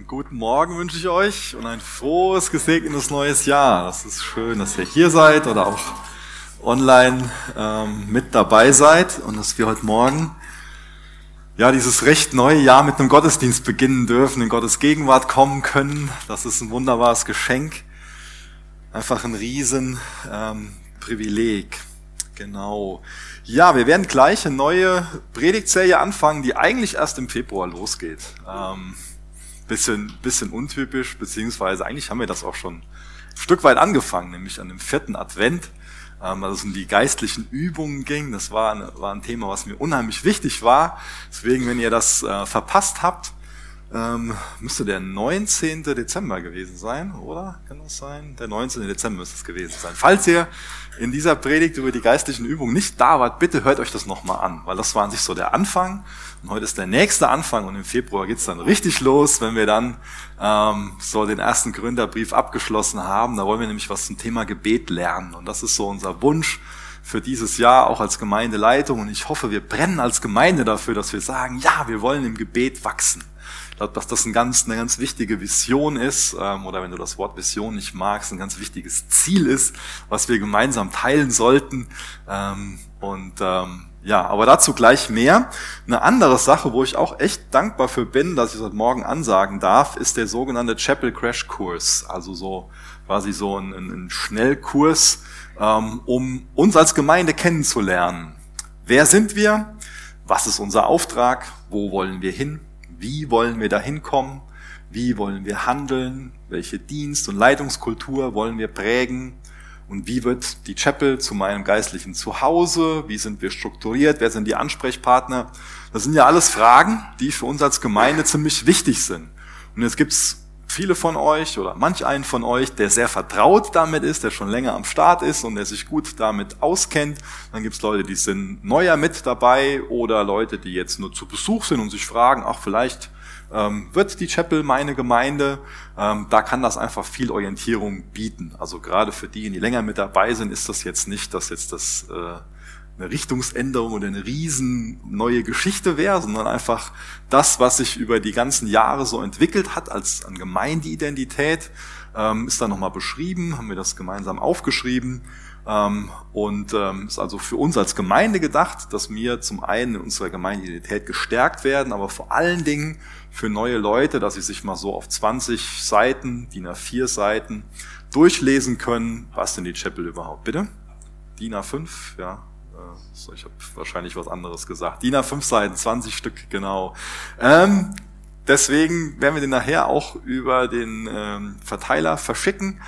Einen guten Morgen wünsche ich euch und ein frohes, gesegnetes neues Jahr. Es ist schön, dass ihr hier seid oder auch online ähm, mit dabei seid und dass wir heute Morgen ja dieses recht neue Jahr mit einem Gottesdienst beginnen dürfen, in Gottes Gegenwart kommen können. Das ist ein wunderbares Geschenk, einfach ein riesen ähm, Privileg. Genau. Ja, wir werden gleich eine neue Predigtserie anfangen, die eigentlich erst im Februar losgeht. Ähm, bisschen, bisschen untypisch, beziehungsweise eigentlich haben wir das auch schon ein Stück weit angefangen, nämlich an dem vierten Advent, ähm, als es um die geistlichen Übungen ging. Das war, eine, war ein Thema, was mir unheimlich wichtig war. Deswegen, wenn ihr das äh, verpasst habt, ähm, müsste der 19. Dezember gewesen sein, oder? Kann das sein? Der 19. Dezember müsste es gewesen sein. Falls ihr in dieser Predigt über die geistlichen Übungen nicht da wart, bitte hört euch das nochmal an, weil das war an sich so der Anfang. Und heute ist der nächste Anfang und im Februar geht's dann richtig los, wenn wir dann ähm, so den ersten Gründerbrief abgeschlossen haben. Da wollen wir nämlich was zum Thema Gebet lernen. Und das ist so unser Wunsch für dieses Jahr, auch als Gemeindeleitung. Und ich hoffe, wir brennen als Gemeinde dafür, dass wir sagen, ja, wir wollen im Gebet wachsen dass das ein ganz, eine ganz wichtige Vision ist, ähm, oder wenn du das Wort Vision nicht magst, ein ganz wichtiges Ziel ist, was wir gemeinsam teilen sollten. Ähm, und ähm, ja, aber dazu gleich mehr. Eine andere Sache, wo ich auch echt dankbar für bin, dass ich das heute Morgen ansagen darf, ist der sogenannte Chapel Crash Kurs. Also so quasi so ein, ein Schnellkurs, ähm, um uns als Gemeinde kennenzulernen. Wer sind wir? Was ist unser Auftrag? Wo wollen wir hin? Wie wollen wir da hinkommen? Wie wollen wir handeln? Welche Dienst- und Leitungskultur wollen wir prägen? Und wie wird die Chapel zu meinem geistlichen Zuhause? Wie sind wir strukturiert? Wer sind die Ansprechpartner? Das sind ja alles Fragen, die für uns als Gemeinde ziemlich wichtig sind. Und jetzt gibt's viele von euch oder manch einen von euch, der sehr vertraut damit ist, der schon länger am Start ist und der sich gut damit auskennt. Dann gibt es Leute, die sind neuer mit dabei oder Leute, die jetzt nur zu Besuch sind und sich fragen, ach vielleicht ähm, wird die Chapel meine Gemeinde. Ähm, da kann das einfach viel Orientierung bieten. Also gerade für die, die länger mit dabei sind, ist das jetzt nicht, dass jetzt das äh, eine Richtungsänderung oder eine riesen neue Geschichte wäre, sondern einfach das, was sich über die ganzen Jahre so entwickelt hat als an Gemeindeidentität, ähm, ist da nochmal beschrieben, haben wir das gemeinsam aufgeschrieben ähm, und ähm, ist also für uns als Gemeinde gedacht, dass wir zum einen in unserer Gemeindeidentität gestärkt werden, aber vor allen Dingen für neue Leute, dass sie sich mal so auf 20 Seiten, DIN A4 Seiten durchlesen können. Was denn die Chapel überhaupt, bitte? DIN A5, ja, so, ich habe wahrscheinlich was anderes gesagt. DIN A5 Seiten, 20 Stück, genau. Ähm, deswegen werden wir den nachher auch über den ähm, Verteiler verschicken.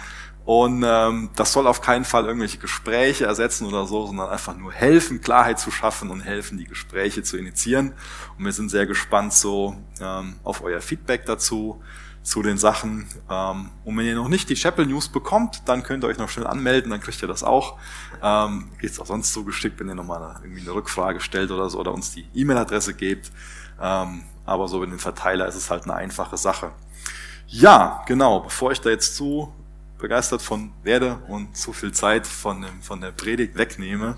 Und ähm, das soll auf keinen Fall irgendwelche Gespräche ersetzen oder so, sondern einfach nur helfen, Klarheit zu schaffen und helfen, die Gespräche zu initiieren. Und wir sind sehr gespannt so ähm, auf euer Feedback dazu zu den Sachen. Ähm, und wenn ihr noch nicht die Chapel News bekommt, dann könnt ihr euch noch schnell anmelden, dann kriegt ihr das auch. Ähm, Geht auch sonst so geschickt, wenn ihr nochmal irgendwie eine Rückfrage stellt oder so oder uns die E-Mail-Adresse gebt. Ähm, aber so mit dem Verteiler ist es halt eine einfache Sache. Ja, genau, bevor ich da jetzt zu begeistert von werde und zu viel Zeit von, dem, von der Predigt wegnehme,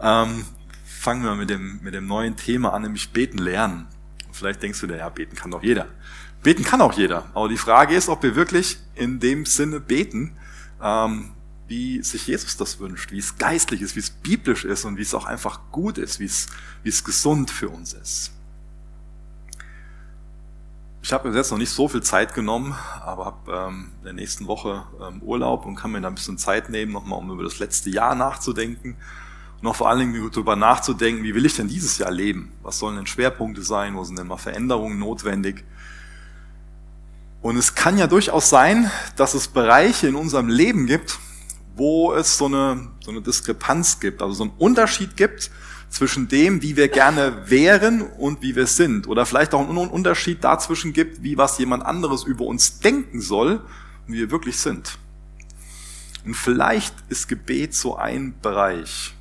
ähm, fangen wir mit dem, mit dem neuen Thema an, nämlich beten lernen. Vielleicht denkst du dir, ja, beten kann doch jeder. Beten kann auch jeder. Aber die Frage ist, ob wir wirklich in dem Sinne beten, ähm, wie sich Jesus das wünscht, wie es geistlich ist, wie es biblisch ist und wie es auch einfach gut ist, wie es, wie es gesund für uns ist. Ich habe mir jetzt noch nicht so viel Zeit genommen, aber habe ähm, in der nächsten Woche ähm, Urlaub und kann mir da ein bisschen Zeit nehmen, nochmal um über das letzte Jahr nachzudenken und auch vor allen Dingen darüber nachzudenken, wie will ich denn dieses Jahr leben? Was sollen denn Schwerpunkte sein? Wo sind denn mal Veränderungen notwendig? Und es kann ja durchaus sein, dass es Bereiche in unserem Leben gibt, wo es so eine, so eine Diskrepanz gibt, also so einen Unterschied gibt zwischen dem, wie wir gerne wären und wie wir sind. Oder vielleicht auch einen Unterschied dazwischen gibt, wie was jemand anderes über uns denken soll und wie wir wirklich sind. Und vielleicht ist Gebet so ein Bereich.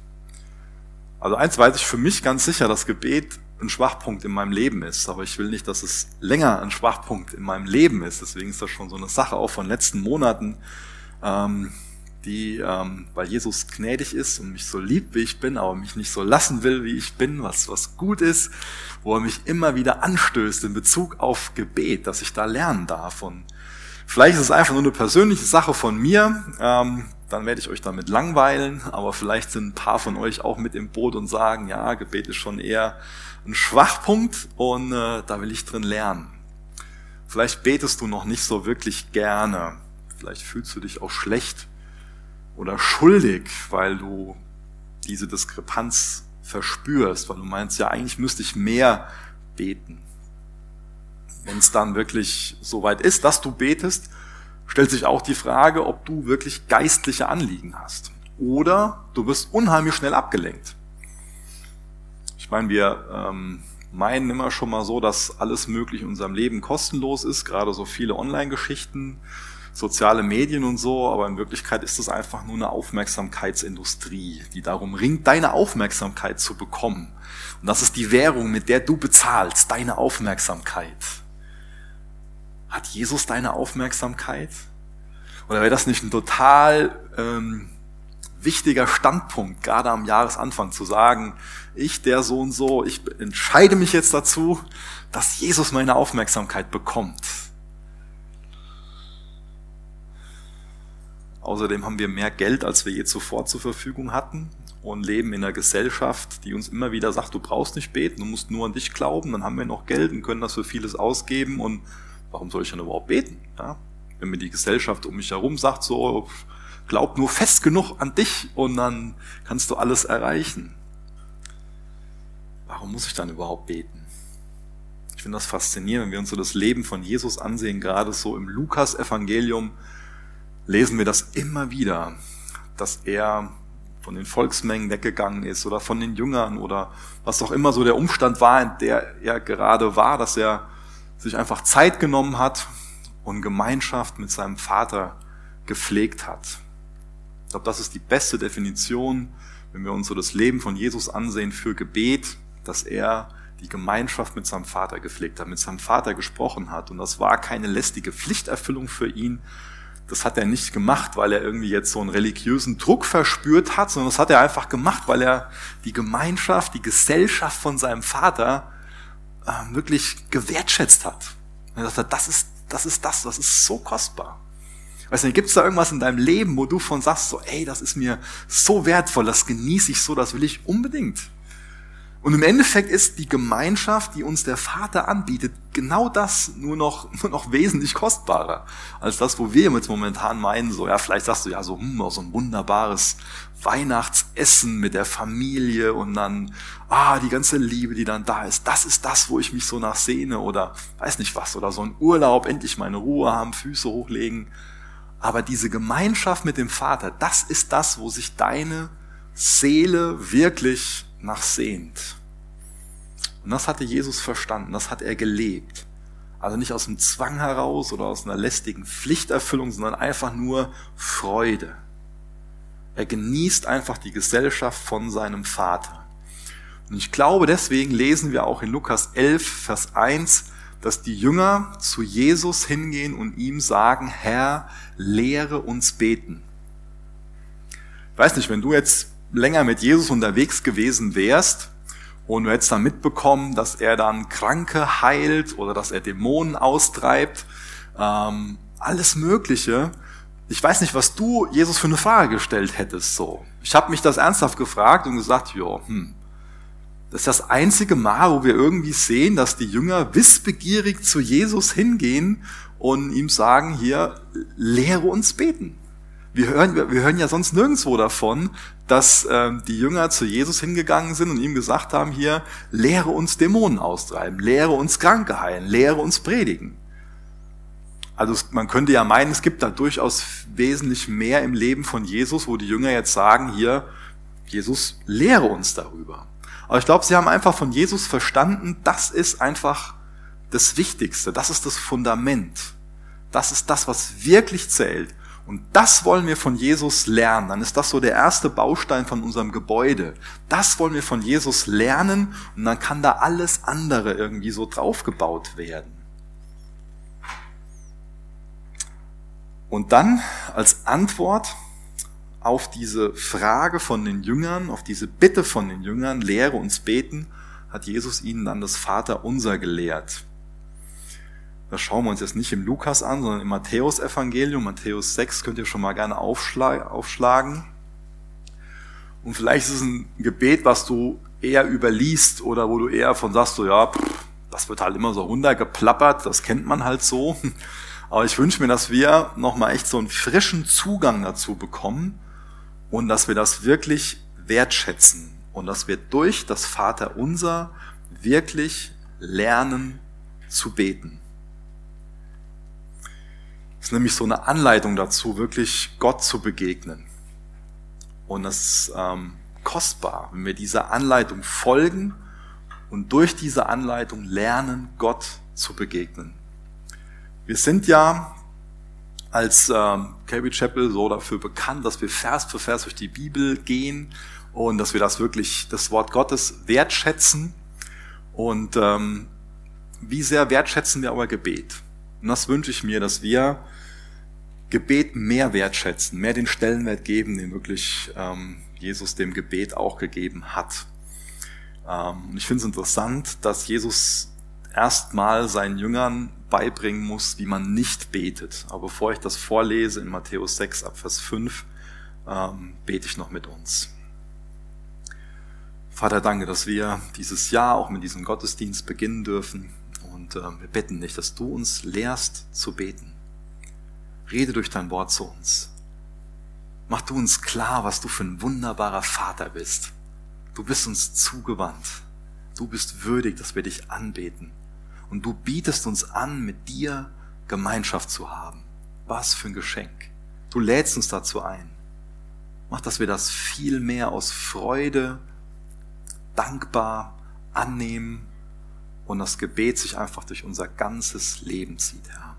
Also eins weiß ich für mich ganz sicher, dass Gebet ein Schwachpunkt in meinem Leben ist. Aber ich will nicht, dass es länger ein Schwachpunkt in meinem Leben ist. Deswegen ist das schon so eine Sache auch von letzten Monaten, ähm, die, ähm, weil Jesus gnädig ist und mich so liebt, wie ich bin, aber mich nicht so lassen will, wie ich bin, was, was gut ist. wo er mich immer wieder anstößt in Bezug auf Gebet, dass ich da lernen darf. Und vielleicht ist es einfach nur eine persönliche Sache von mir, ähm, dann werde ich euch damit langweilen, aber vielleicht sind ein paar von euch auch mit im Boot und sagen, ja, Gebet ist schon eher ein Schwachpunkt und äh, da will ich drin lernen. Vielleicht betest du noch nicht so wirklich gerne. Vielleicht fühlst du dich auch schlecht oder schuldig, weil du diese Diskrepanz verspürst, weil du meinst, ja, eigentlich müsste ich mehr beten. Wenn es dann wirklich so weit ist, dass du betest, stellt sich auch die Frage, ob du wirklich geistliche Anliegen hast. Oder du wirst unheimlich schnell abgelenkt. Ich meine, wir ähm, meinen immer schon mal so, dass alles möglich in unserem Leben kostenlos ist, gerade so viele Online-Geschichten, soziale Medien und so, aber in Wirklichkeit ist es einfach nur eine Aufmerksamkeitsindustrie, die darum ringt, deine Aufmerksamkeit zu bekommen. Und das ist die Währung, mit der du bezahlst, deine Aufmerksamkeit. Hat Jesus deine Aufmerksamkeit? Oder wäre das nicht ein total ähm, wichtiger Standpunkt, gerade am Jahresanfang zu sagen, ich, der so und so, ich entscheide mich jetzt dazu, dass Jesus meine Aufmerksamkeit bekommt. Außerdem haben wir mehr Geld, als wir je zuvor zur Verfügung hatten und leben in einer Gesellschaft, die uns immer wieder sagt, du brauchst nicht beten, du musst nur an dich glauben, dann haben wir noch Geld und können das für vieles ausgeben und warum soll ich dann überhaupt beten? Ja? Wenn mir die Gesellschaft um mich herum sagt, so, glaub nur fest genug an dich und dann kannst du alles erreichen. Warum muss ich dann überhaupt beten? Ich finde das faszinierend, wenn wir uns so das Leben von Jesus ansehen, gerade so im Lukas-Evangelium, lesen wir das immer wieder, dass er von den Volksmengen weggegangen ist oder von den Jüngern oder was auch immer so der Umstand war, in der er gerade war, dass er sich einfach Zeit genommen hat und Gemeinschaft mit seinem Vater gepflegt hat. Ich glaube, das ist die beste Definition, wenn wir uns so das Leben von Jesus ansehen für Gebet, dass er die Gemeinschaft mit seinem Vater gepflegt hat, mit seinem Vater gesprochen hat. Und das war keine lästige Pflichterfüllung für ihn, das hat er nicht gemacht, weil er irgendwie jetzt so einen religiösen Druck verspürt hat, sondern das hat er einfach gemacht, weil er die Gemeinschaft, die Gesellschaft von seinem Vater äh, wirklich gewertschätzt hat. Er dachte, das ist, das ist das, das ist so kostbar. Weißt du, gibt es da irgendwas in deinem Leben, wo du von sagst, so, ey, das ist mir so wertvoll, das genieße ich so, das will ich unbedingt. Und im Endeffekt ist die Gemeinschaft, die uns der Vater anbietet, genau das nur noch, nur noch wesentlich kostbarer als das, wo wir jetzt momentan meinen, so, ja, vielleicht sagst du ja so, hm, so ein wunderbares Weihnachtsessen mit der Familie und dann, ah, die ganze Liebe, die dann da ist, das ist das, wo ich mich so nach sehne oder weiß nicht was, oder so ein Urlaub, endlich meine Ruhe haben, Füße hochlegen. Aber diese Gemeinschaft mit dem Vater, das ist das, wo sich deine Seele wirklich nach sehnt. Und das hatte Jesus verstanden, das hat er gelebt. Also nicht aus dem Zwang heraus oder aus einer lästigen Pflichterfüllung, sondern einfach nur Freude. Er genießt einfach die Gesellschaft von seinem Vater. Und ich glaube, deswegen lesen wir auch in Lukas 11, Vers 1, dass die Jünger zu Jesus hingehen und ihm sagen, Herr, lehre uns beten. Ich weiß nicht, wenn du jetzt länger mit Jesus unterwegs gewesen wärst und du hättest dann mitbekommen, dass er dann Kranke heilt oder dass er Dämonen austreibt, ähm, alles Mögliche. Ich weiß nicht, was du Jesus für eine Frage gestellt hättest. So, ich habe mich das ernsthaft gefragt und gesagt, ja, hm, das ist das einzige Mal, wo wir irgendwie sehen, dass die Jünger wissbegierig zu Jesus hingehen und ihm sagen, hier, lehre uns beten. Wir hören, wir hören ja sonst nirgendwo davon, dass ähm, die Jünger zu Jesus hingegangen sind und ihm gesagt haben, hier, lehre uns Dämonen austreiben, lehre uns Kranke heilen, lehre uns predigen. Also man könnte ja meinen, es gibt da durchaus wesentlich mehr im Leben von Jesus, wo die Jünger jetzt sagen, hier, Jesus, lehre uns darüber. Aber ich glaube, sie haben einfach von Jesus verstanden, das ist einfach das Wichtigste, das ist das Fundament. Das ist das, was wirklich zählt. Und das wollen wir von Jesus lernen. Dann ist das so der erste Baustein von unserem Gebäude. Das wollen wir von Jesus lernen und dann kann da alles andere irgendwie so draufgebaut werden. Und dann als Antwort auf diese Frage von den Jüngern, auf diese Bitte von den Jüngern, lehre uns beten, hat Jesus ihnen dann das Vaterunser gelehrt. Das schauen wir uns jetzt nicht im Lukas an, sondern im Matthäus-Evangelium. Matthäus 6 könnt ihr schon mal gerne aufschlagen. Und vielleicht ist es ein Gebet, was du eher überliest oder wo du eher von sagst, so ja, das wird halt immer so runtergeplappert, das kennt man halt so. Aber ich wünsche mir, dass wir nochmal echt so einen frischen Zugang dazu bekommen und dass wir das wirklich wertschätzen und dass wir durch das Vaterunser wirklich lernen zu beten. Ist nämlich so eine Anleitung dazu, wirklich Gott zu begegnen. Und das ist ähm, kostbar, wenn wir dieser Anleitung folgen und durch diese Anleitung lernen, Gott zu begegnen. Wir sind ja als ähm, Chapel so dafür bekannt, dass wir Vers für Vers durch die Bibel gehen und dass wir das wirklich, das Wort Gottes wertschätzen. Und ähm, wie sehr wertschätzen wir aber Gebet? Und das wünsche ich mir, dass wir Gebet mehr wertschätzen, mehr den Stellenwert geben, den wirklich ähm, Jesus dem Gebet auch gegeben hat. Ähm, und ich finde es interessant, dass Jesus erstmal seinen Jüngern beibringen muss, wie man nicht betet. Aber bevor ich das vorlese in Matthäus 6 ab Vers 5, ähm, bete ich noch mit uns. Vater, danke, dass wir dieses Jahr auch mit diesem Gottesdienst beginnen dürfen. Und äh, wir bitten dich, dass du uns lehrst zu beten. Rede durch dein Wort zu uns. Mach du uns klar, was du für ein wunderbarer Vater bist. Du bist uns zugewandt. Du bist würdig, dass wir dich anbeten. Und du bietest uns an, mit dir Gemeinschaft zu haben. Was für ein Geschenk. Du lädst uns dazu ein. Mach, dass wir das viel mehr aus Freude, dankbar annehmen und das Gebet sich einfach durch unser ganzes Leben zieht, Herr.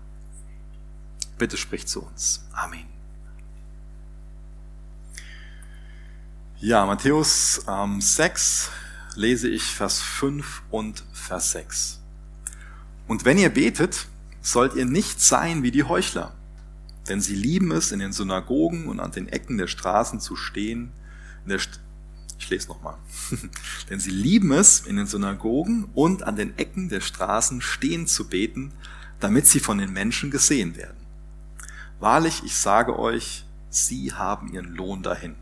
Bitte sprich zu uns. Amen. Ja, Matthäus ähm, 6 lese ich Vers 5 und Vers 6. Und wenn ihr betet, sollt ihr nicht sein wie die Heuchler, denn sie lieben es, in den Synagogen und an den Ecken der Straßen zu stehen. St ich lese nochmal. denn sie lieben es, in den Synagogen und an den Ecken der Straßen stehen zu beten, damit sie von den Menschen gesehen werden. Wahrlich, ich sage euch, sie haben ihren Lohn dahin.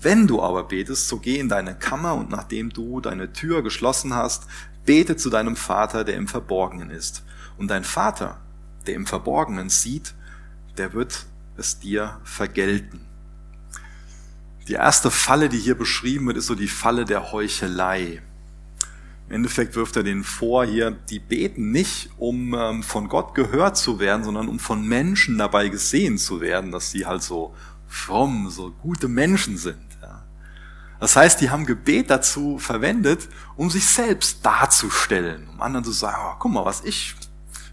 Wenn du aber betest, so geh in deine Kammer und nachdem du deine Tür geschlossen hast, Bete zu deinem Vater, der im Verborgenen ist. Und dein Vater, der im Verborgenen sieht, der wird es dir vergelten. Die erste Falle, die hier beschrieben wird, ist so die Falle der Heuchelei. Im Endeffekt wirft er denen vor, hier, die beten nicht, um ähm, von Gott gehört zu werden, sondern um von Menschen dabei gesehen zu werden, dass sie halt so fromm, so gute Menschen sind. Das heißt, die haben Gebet dazu verwendet, um sich selbst darzustellen, um anderen zu sagen, oh, guck mal, was ich,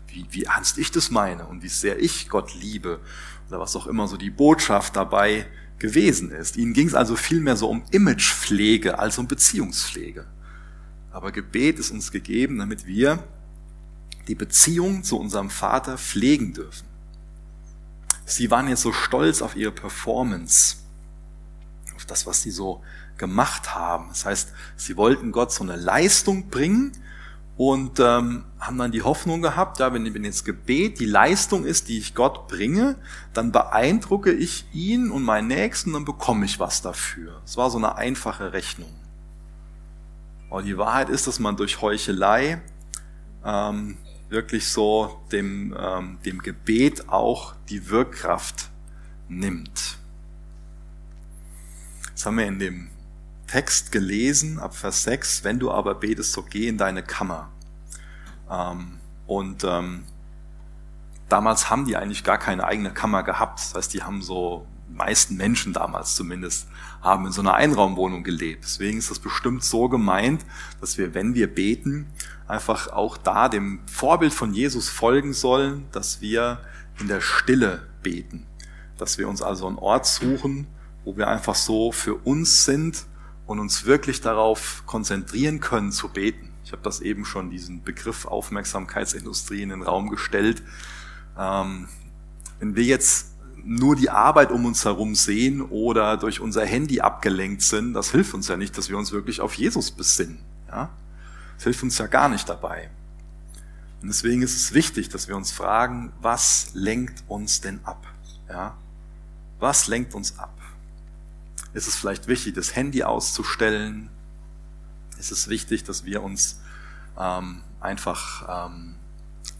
wie, wie ernst ich das meine und wie sehr ich Gott liebe oder was auch immer so die Botschaft dabei gewesen ist. Ihnen ging es also vielmehr so um Imagepflege als um Beziehungspflege. Aber Gebet ist uns gegeben, damit wir die Beziehung zu unserem Vater pflegen dürfen. Sie waren jetzt so stolz auf ihre Performance, auf das, was sie so gemacht haben. Das heißt, sie wollten Gott so eine Leistung bringen und ähm, haben dann die Hoffnung gehabt, ja, wenn, wenn jetzt Gebet die Leistung ist, die ich Gott bringe, dann beeindrucke ich ihn und meinen Nächsten, dann bekomme ich was dafür. Es war so eine einfache Rechnung. Aber die Wahrheit ist, dass man durch Heuchelei ähm, wirklich so dem, ähm, dem Gebet auch die Wirkkraft nimmt. Das haben wir in dem Text gelesen, ab Vers 6, wenn du aber betest, so geh in deine Kammer. Ähm, und ähm, damals haben die eigentlich gar keine eigene Kammer gehabt. Das heißt, die haben so, meisten Menschen damals zumindest, haben in so einer Einraumwohnung gelebt. Deswegen ist das bestimmt so gemeint, dass wir, wenn wir beten, einfach auch da dem Vorbild von Jesus folgen sollen, dass wir in der Stille beten. Dass wir uns also einen Ort suchen, wo wir einfach so für uns sind und uns wirklich darauf konzentrieren können zu beten. Ich habe das eben schon diesen Begriff Aufmerksamkeitsindustrie in den Raum gestellt. Ähm, wenn wir jetzt nur die Arbeit um uns herum sehen oder durch unser Handy abgelenkt sind, das hilft uns ja nicht, dass wir uns wirklich auf Jesus besinnen. Ja? Das hilft uns ja gar nicht dabei. Und deswegen ist es wichtig, dass wir uns fragen, was lenkt uns denn ab? Ja? Was lenkt uns ab? Ist es vielleicht wichtig, das Handy auszustellen? Ist es wichtig, dass wir uns ähm, einfach ähm,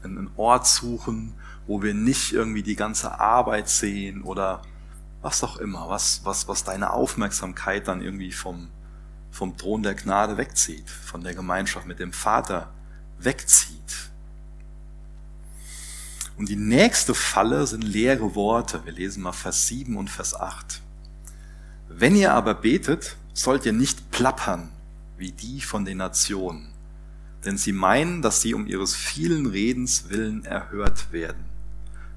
einen Ort suchen, wo wir nicht irgendwie die ganze Arbeit sehen oder was auch immer, was, was, was deine Aufmerksamkeit dann irgendwie vom, vom Thron der Gnade wegzieht, von der Gemeinschaft mit dem Vater wegzieht. Und die nächste Falle sind leere Worte. Wir lesen mal Vers 7 und Vers 8. Wenn ihr aber betet, sollt ihr nicht plappern wie die von den Nationen, denn sie meinen, dass sie um ihres vielen Redens willen erhört werden.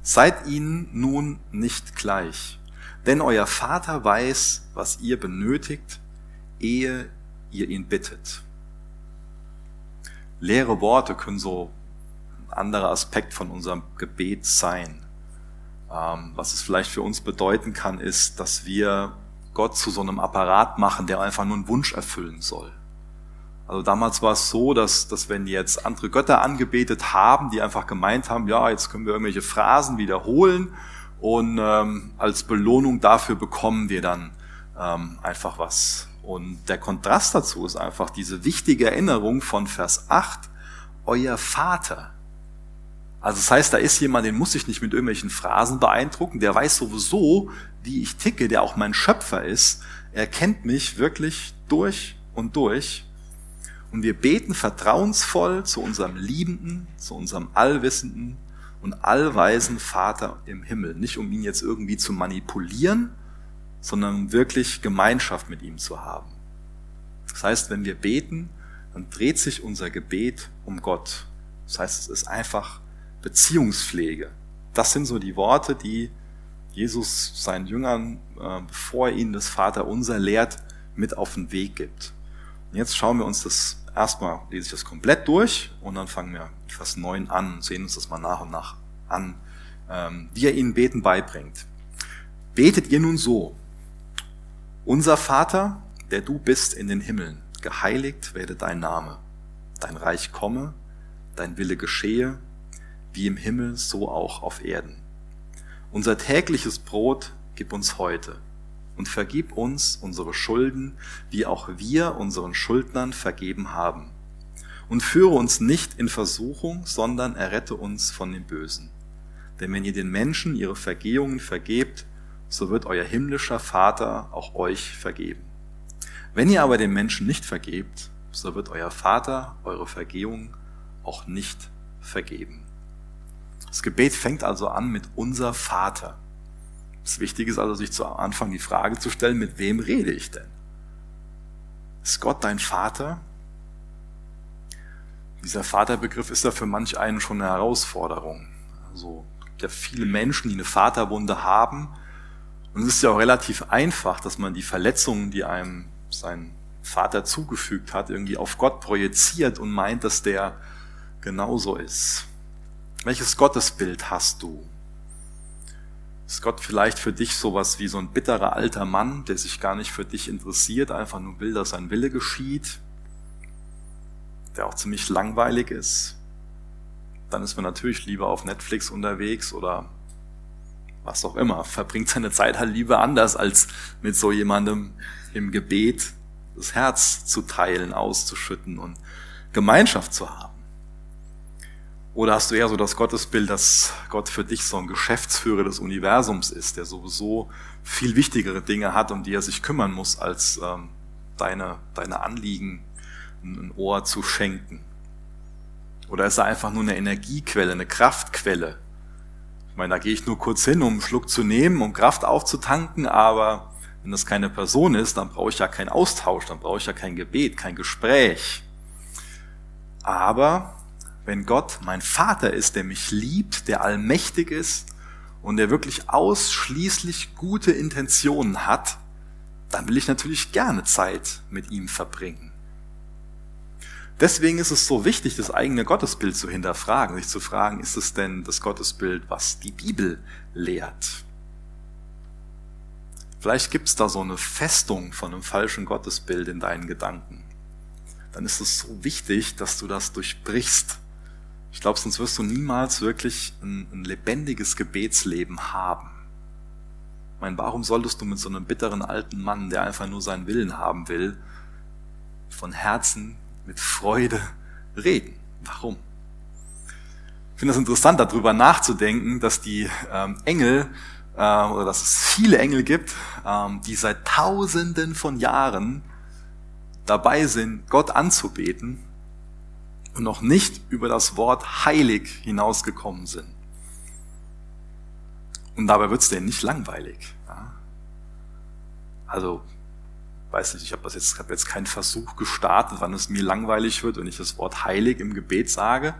Seid ihnen nun nicht gleich, denn euer Vater weiß, was ihr benötigt, ehe ihr ihn bittet. Leere Worte können so ein anderer Aspekt von unserem Gebet sein. Ähm, was es vielleicht für uns bedeuten kann, ist, dass wir Gott zu so einem Apparat machen, der einfach nur einen Wunsch erfüllen soll. Also damals war es so, dass, dass wenn jetzt andere Götter angebetet haben, die einfach gemeint haben, ja, jetzt können wir irgendwelche Phrasen wiederholen und ähm, als Belohnung dafür bekommen wir dann ähm, einfach was. Und der Kontrast dazu ist einfach diese wichtige Erinnerung von Vers 8, euer Vater. Also das heißt, da ist jemand, den muss ich nicht mit irgendwelchen Phrasen beeindrucken, der weiß sowieso, wie ich ticke, der auch mein Schöpfer ist. Er kennt mich wirklich durch und durch. Und wir beten vertrauensvoll zu unserem liebenden, zu unserem allwissenden und allweisen Vater im Himmel. Nicht um ihn jetzt irgendwie zu manipulieren, sondern um wirklich Gemeinschaft mit ihm zu haben. Das heißt, wenn wir beten, dann dreht sich unser Gebet um Gott. Das heißt, es ist einfach Beziehungspflege. Das sind so die Worte, die Jesus seinen Jüngern, äh, bevor er ihnen das Vater unser lehrt, mit auf den Weg gibt. Und jetzt schauen wir uns das erstmal, lese ich das komplett durch und dann fangen wir Vers 9 an und sehen uns das mal nach und nach an, ähm, wie er ihnen Beten beibringt. Betet ihr nun so, unser Vater, der du bist in den Himmeln, geheiligt werde dein Name, dein Reich komme, dein Wille geschehe, wie im Himmel, so auch auf Erden. Unser tägliches Brot gib uns heute und vergib uns unsere Schulden, wie auch wir unseren Schuldnern vergeben haben. Und führe uns nicht in Versuchung, sondern errette uns von dem Bösen. Denn wenn ihr den Menschen ihre Vergehungen vergebt, so wird euer himmlischer Vater auch euch vergeben. Wenn ihr aber den Menschen nicht vergebt, so wird euer Vater eure Vergehungen auch nicht vergeben. Das Gebet fängt also an mit unser Vater. Das Wichtige ist also, sich zu Anfang die Frage zu stellen, mit wem rede ich denn? Ist Gott dein Vater? Dieser Vaterbegriff ist ja für manch einen schon eine Herausforderung. Also es gibt ja viele Menschen, die eine Vaterwunde haben. Und es ist ja auch relativ einfach, dass man die Verletzungen, die einem sein Vater zugefügt hat, irgendwie auf Gott projiziert und meint, dass der genauso ist. Welches Gottesbild hast du? Ist Gott vielleicht für dich sowas wie so ein bitterer alter Mann, der sich gar nicht für dich interessiert, einfach nur will, dass sein Wille geschieht, der auch ziemlich langweilig ist? Dann ist man natürlich lieber auf Netflix unterwegs oder was auch immer, verbringt seine Zeit halt lieber anders, als mit so jemandem im Gebet das Herz zu teilen, auszuschütten und Gemeinschaft zu haben. Oder hast du eher so das Gottesbild, dass Gott für dich so ein Geschäftsführer des Universums ist, der sowieso viel wichtigere Dinge hat, um die er sich kümmern muss, als ähm, deine, deine Anliegen ein Ohr zu schenken? Oder ist er einfach nur eine Energiequelle, eine Kraftquelle? Ich meine, da gehe ich nur kurz hin, um einen Schluck zu nehmen, um Kraft aufzutanken, aber wenn das keine Person ist, dann brauche ich ja keinen Austausch, dann brauche ich ja kein Gebet, kein Gespräch. Aber wenn Gott mein Vater ist, der mich liebt, der allmächtig ist und der wirklich ausschließlich gute Intentionen hat, dann will ich natürlich gerne Zeit mit ihm verbringen. Deswegen ist es so wichtig, das eigene Gottesbild zu hinterfragen, sich zu fragen, ist es denn das Gottesbild, was die Bibel lehrt? Vielleicht gibt es da so eine Festung von einem falschen Gottesbild in deinen Gedanken. dann ist es so wichtig, dass du das durchbrichst. Ich glaube, sonst wirst du niemals wirklich ein, ein lebendiges Gebetsleben haben. Ich meine, warum solltest du mit so einem bitteren alten Mann, der einfach nur seinen Willen haben will, von Herzen mit Freude reden? Warum? Ich finde es interessant, darüber nachzudenken, dass die ähm, Engel äh, oder dass es viele Engel gibt, ähm, die seit Tausenden von Jahren dabei sind, Gott anzubeten und noch nicht über das Wort heilig hinausgekommen sind. Und dabei wird es denen nicht langweilig. Ja? Also, weiß nicht, ich habe jetzt, hab jetzt keinen Versuch gestartet, wann es mir langweilig wird, wenn ich das Wort heilig im Gebet sage.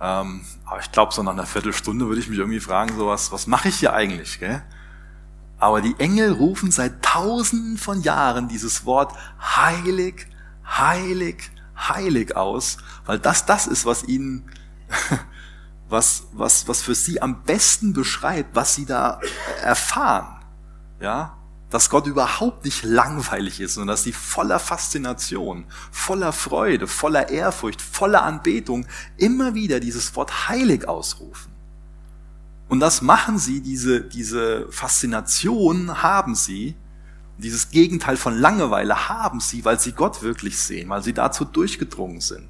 Ähm, aber ich glaube, so nach einer Viertelstunde würde ich mich irgendwie fragen, so was, was mache ich hier eigentlich? Gell? Aber die Engel rufen seit tausenden von Jahren dieses Wort heilig, heilig, heilig aus, weil das das ist, was ihnen, was, was, was für sie am besten beschreibt, was sie da erfahren. Ja, dass Gott überhaupt nicht langweilig ist, sondern dass sie voller Faszination, voller Freude, voller Ehrfurcht, voller Anbetung immer wieder dieses Wort heilig ausrufen. Und das machen sie, diese, diese Faszination haben sie, dieses Gegenteil von Langeweile haben sie, weil sie Gott wirklich sehen, weil sie dazu durchgedrungen sind.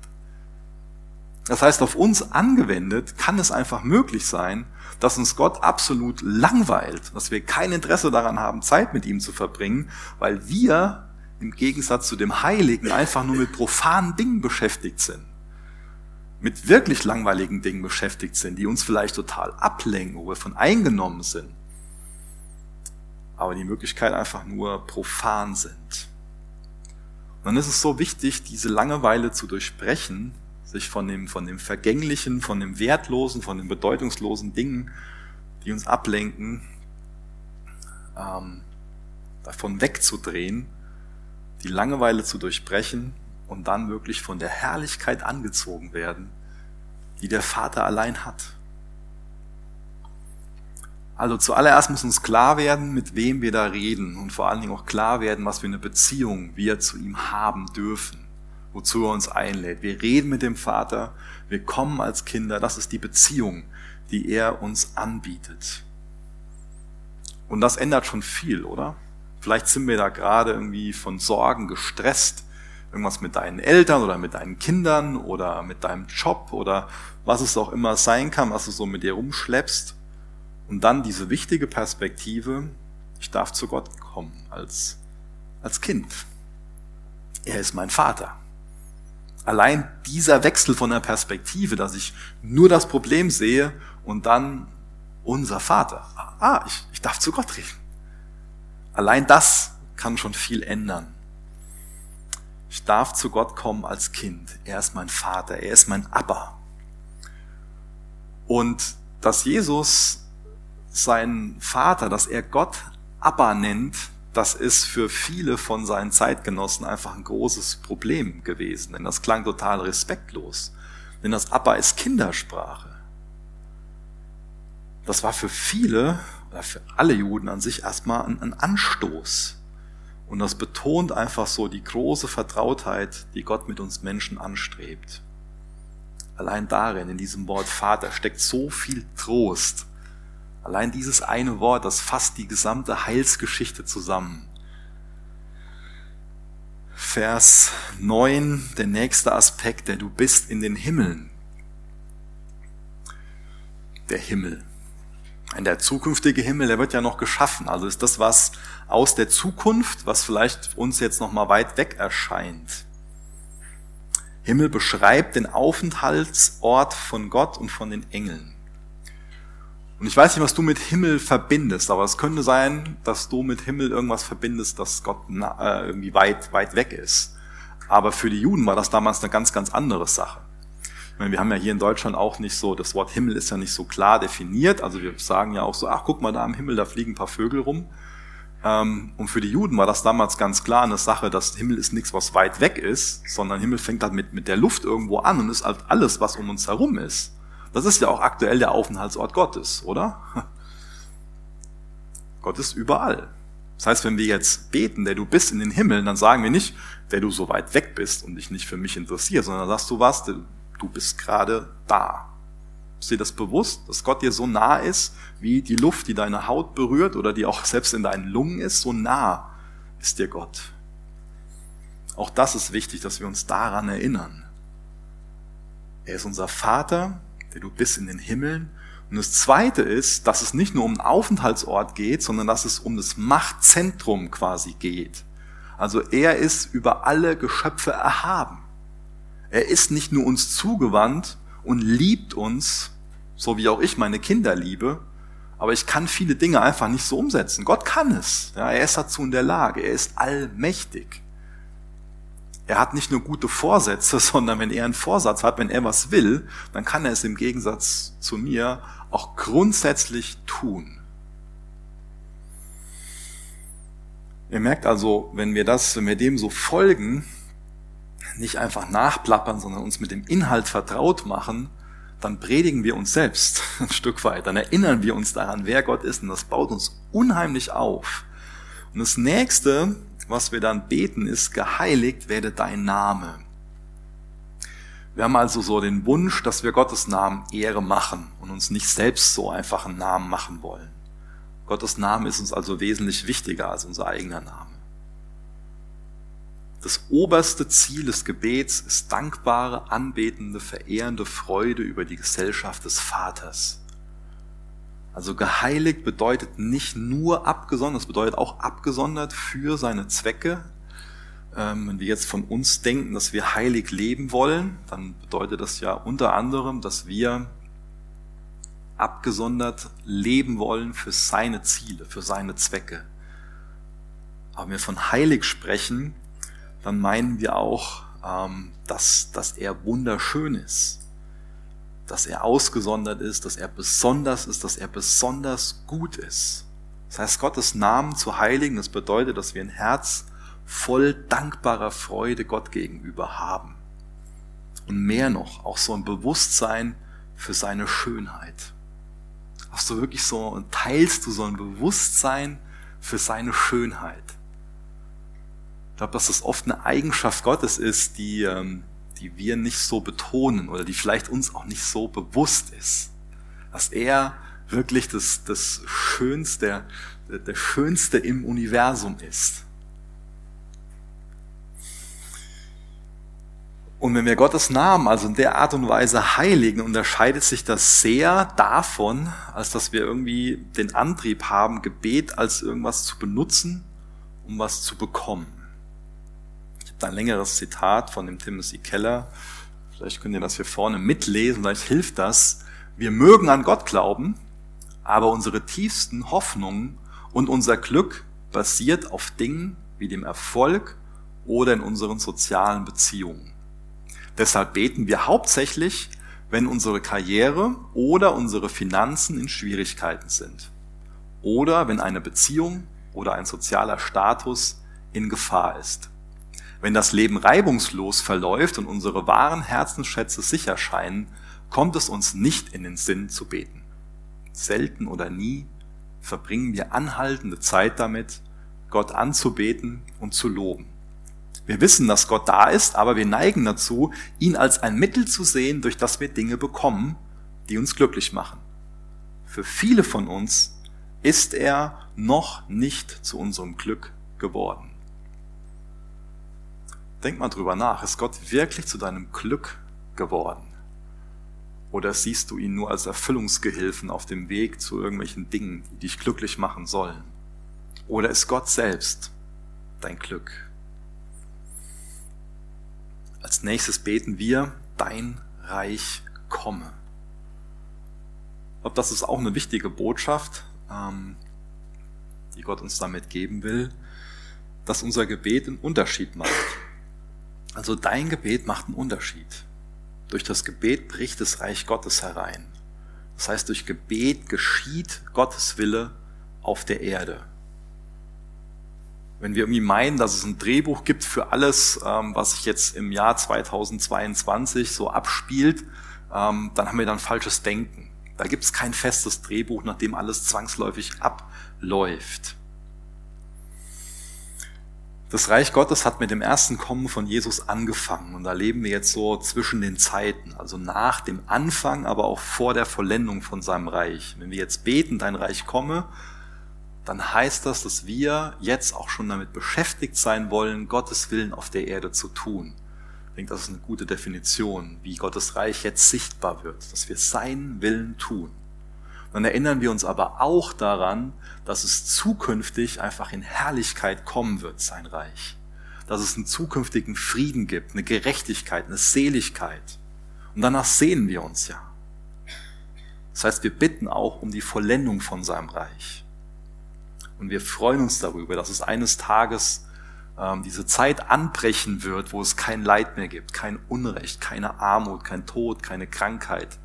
Das heißt, auf uns angewendet kann es einfach möglich sein, dass uns Gott absolut langweilt, dass wir kein Interesse daran haben, Zeit mit ihm zu verbringen, weil wir im Gegensatz zu dem Heiligen einfach nur mit profanen Dingen beschäftigt sind. Mit wirklich langweiligen Dingen beschäftigt sind, die uns vielleicht total ablenken, wo wir von eingenommen sind. Aber die Möglichkeit einfach nur profan sind. Und dann ist es so wichtig, diese Langeweile zu durchbrechen, sich von dem, von dem Vergänglichen, von dem Wertlosen, von den bedeutungslosen Dingen, die uns ablenken, ähm, davon wegzudrehen, die Langeweile zu durchbrechen und dann wirklich von der Herrlichkeit angezogen werden, die der Vater allein hat. Also zuallererst muss uns klar werden, mit wem wir da reden und vor allen Dingen auch klar werden, was für eine Beziehung wir zu ihm haben dürfen wozu er uns einlädt. Wir reden mit dem Vater, wir kommen als Kinder, das ist die Beziehung, die er uns anbietet. Und das ändert schon viel, oder? Vielleicht sind wir da gerade irgendwie von Sorgen gestresst. Irgendwas mit deinen Eltern oder mit deinen Kindern oder mit deinem Job oder was es auch immer sein kann, was du so mit dir rumschleppst. Und dann diese wichtige Perspektive, ich darf zu Gott kommen als, als Kind. Er ist mein Vater allein dieser Wechsel von der Perspektive, dass ich nur das Problem sehe und dann unser Vater. Ah, ich, ich darf zu Gott reden. Allein das kann schon viel ändern. Ich darf zu Gott kommen als Kind. Er ist mein Vater, er ist mein Abba. Und dass Jesus seinen Vater, dass er Gott Abba nennt, das ist für viele von seinen Zeitgenossen einfach ein großes Problem gewesen, denn das klang total respektlos. Denn das Abba ist Kindersprache. Das war für viele, oder für alle Juden an sich erstmal ein, ein Anstoß. Und das betont einfach so die große Vertrautheit, die Gott mit uns Menschen anstrebt. Allein darin, in diesem Wort Vater, steckt so viel Trost, Allein dieses eine Wort, das fasst die gesamte Heilsgeschichte zusammen. Vers 9, der nächste Aspekt, der du bist in den Himmeln. Der Himmel. Der zukünftige Himmel, der wird ja noch geschaffen. Also ist das was aus der Zukunft, was vielleicht uns jetzt noch mal weit weg erscheint. Himmel beschreibt den Aufenthaltsort von Gott und von den Engeln. Und ich weiß nicht, was du mit Himmel verbindest, aber es könnte sein, dass du mit Himmel irgendwas verbindest, dass Gott äh, irgendwie weit, weit weg ist. Aber für die Juden war das damals eine ganz, ganz andere Sache. Ich meine, wir haben ja hier in Deutschland auch nicht so, das Wort Himmel ist ja nicht so klar definiert. Also wir sagen ja auch so, ach guck mal, da am Himmel, da fliegen ein paar Vögel rum. Ähm, und für die Juden war das damals ganz klar eine Sache, dass Himmel ist nichts, was weit weg ist, sondern Himmel fängt halt mit, mit der Luft irgendwo an und ist halt alles, was um uns herum ist. Das ist ja auch aktuell der Aufenthaltsort Gottes, oder? Gott ist überall. Das heißt, wenn wir jetzt beten, der du bist in den Himmeln, dann sagen wir nicht, der du so weit weg bist und dich nicht für mich interessierst, sondern sagst du was, du bist gerade da. Ist dir das bewusst, dass Gott dir so nah ist, wie die Luft, die deine Haut berührt oder die auch selbst in deinen Lungen ist, so nah ist dir Gott. Auch das ist wichtig, dass wir uns daran erinnern. Er ist unser Vater, der du bist in den Himmeln. Und das Zweite ist, dass es nicht nur um einen Aufenthaltsort geht, sondern dass es um das Machtzentrum quasi geht. Also er ist über alle Geschöpfe erhaben. Er ist nicht nur uns zugewandt und liebt uns, so wie auch ich meine Kinder liebe, aber ich kann viele Dinge einfach nicht so umsetzen. Gott kann es. Ja, er ist dazu in der Lage. Er ist allmächtig. Er hat nicht nur gute Vorsätze, sondern wenn er einen Vorsatz hat, wenn er was will, dann kann er es im Gegensatz zu mir auch grundsätzlich tun. Ihr merkt also, wenn wir das, wenn wir dem so folgen, nicht einfach nachplappern, sondern uns mit dem Inhalt vertraut machen, dann predigen wir uns selbst ein Stück weit, dann erinnern wir uns daran, wer Gott ist und das baut uns unheimlich auf. Und das nächste, was wir dann beten, ist, geheiligt werde dein Name. Wir haben also so den Wunsch, dass wir Gottes Namen Ehre machen und uns nicht selbst so einfach einen Namen machen wollen. Gottes Name ist uns also wesentlich wichtiger als unser eigener Name. Das oberste Ziel des Gebets ist dankbare, anbetende, verehrende Freude über die Gesellschaft des Vaters. Also geheiligt bedeutet nicht nur abgesondert, es bedeutet auch abgesondert für seine Zwecke. Ähm, wenn wir jetzt von uns denken, dass wir heilig leben wollen, dann bedeutet das ja unter anderem, dass wir abgesondert leben wollen für seine Ziele, für seine Zwecke. Aber wenn wir von heilig sprechen, dann meinen wir auch, ähm, dass, dass er wunderschön ist, dass er ausgesondert ist, dass er besonders ist, dass er besonders gut ist. Das heißt, Gottes Namen zu heiligen, das bedeutet, dass wir ein Herz voll dankbarer Freude Gott gegenüber haben. Und mehr noch, auch so ein Bewusstsein für seine Schönheit. Hast du wirklich so, teilst du so ein Bewusstsein für seine Schönheit? Ich glaube, dass das oft eine Eigenschaft Gottes ist, die, ähm, die wir nicht so betonen oder die vielleicht uns auch nicht so bewusst ist. Dass er wirklich das, das Schönste, der, Schönste im Universum ist. Und wenn wir Gottes Namen also in der Art und Weise heiligen, unterscheidet sich das sehr davon, als dass wir irgendwie den Antrieb haben, Gebet als irgendwas zu benutzen, um was zu bekommen ein längeres Zitat von dem Timothy Keller. Vielleicht könnt ihr das hier vorne mitlesen, vielleicht hilft das. Wir mögen an Gott glauben, aber unsere tiefsten Hoffnungen und unser Glück basiert auf Dingen wie dem Erfolg oder in unseren sozialen Beziehungen. Deshalb beten wir hauptsächlich, wenn unsere Karriere oder unsere Finanzen in Schwierigkeiten sind oder wenn eine Beziehung oder ein sozialer Status in Gefahr ist. Wenn das Leben reibungslos verläuft und unsere wahren Herzensschätze sicher scheinen, kommt es uns nicht in den Sinn zu beten. Selten oder nie verbringen wir anhaltende Zeit damit, Gott anzubeten und zu loben. Wir wissen, dass Gott da ist, aber wir neigen dazu, ihn als ein Mittel zu sehen, durch das wir Dinge bekommen, die uns glücklich machen. Für viele von uns ist er noch nicht zu unserem Glück geworden. Denk mal drüber nach. Ist Gott wirklich zu deinem Glück geworden? Oder siehst du ihn nur als Erfüllungsgehilfen auf dem Weg zu irgendwelchen Dingen, die dich glücklich machen sollen? Oder ist Gott selbst dein Glück? Als nächstes beten wir, dein Reich komme. Ich glaube, das ist auch eine wichtige Botschaft, ähm, die Gott uns damit geben will, dass unser Gebet einen Unterschied macht. Also dein Gebet macht einen Unterschied. Durch das Gebet bricht das Reich Gottes herein. Das heißt, durch Gebet geschieht Gottes Wille auf der Erde. Wenn wir irgendwie meinen, dass es ein Drehbuch gibt für alles, ähm, was sich jetzt im Jahr 2022 so abspielt, ähm, dann haben wir dann falsches Denken. Da gibt es kein festes Drehbuch, nach dem alles zwangsläufig abläuft. Das Reich Gottes hat mit dem ersten Kommen von Jesus angefangen und da leben wir jetzt so zwischen den Zeiten, also nach dem Anfang, aber auch vor der Vollendung von seinem Reich. Wenn wir jetzt beten, dein Reich komme, dann heißt das, dass wir jetzt auch schon damit beschäftigt sein wollen, Gottes Willen auf der Erde zu tun. Ich denke, das ist eine gute Definition, wie Gottes Reich jetzt sichtbar wird, dass wir seinen Willen tun. Dann erinnern wir uns aber auch daran, dass es zukünftig einfach in Herrlichkeit kommen wird, sein Reich. Dass es einen zukünftigen Frieden gibt, eine Gerechtigkeit, eine Seligkeit. Und danach sehen wir uns ja. Das heißt, wir bitten auch um die Vollendung von seinem Reich. Und wir freuen uns darüber, dass es eines Tages ähm, diese Zeit anbrechen wird, wo es kein Leid mehr gibt, kein Unrecht, keine Armut, kein Tod, keine Krankheit,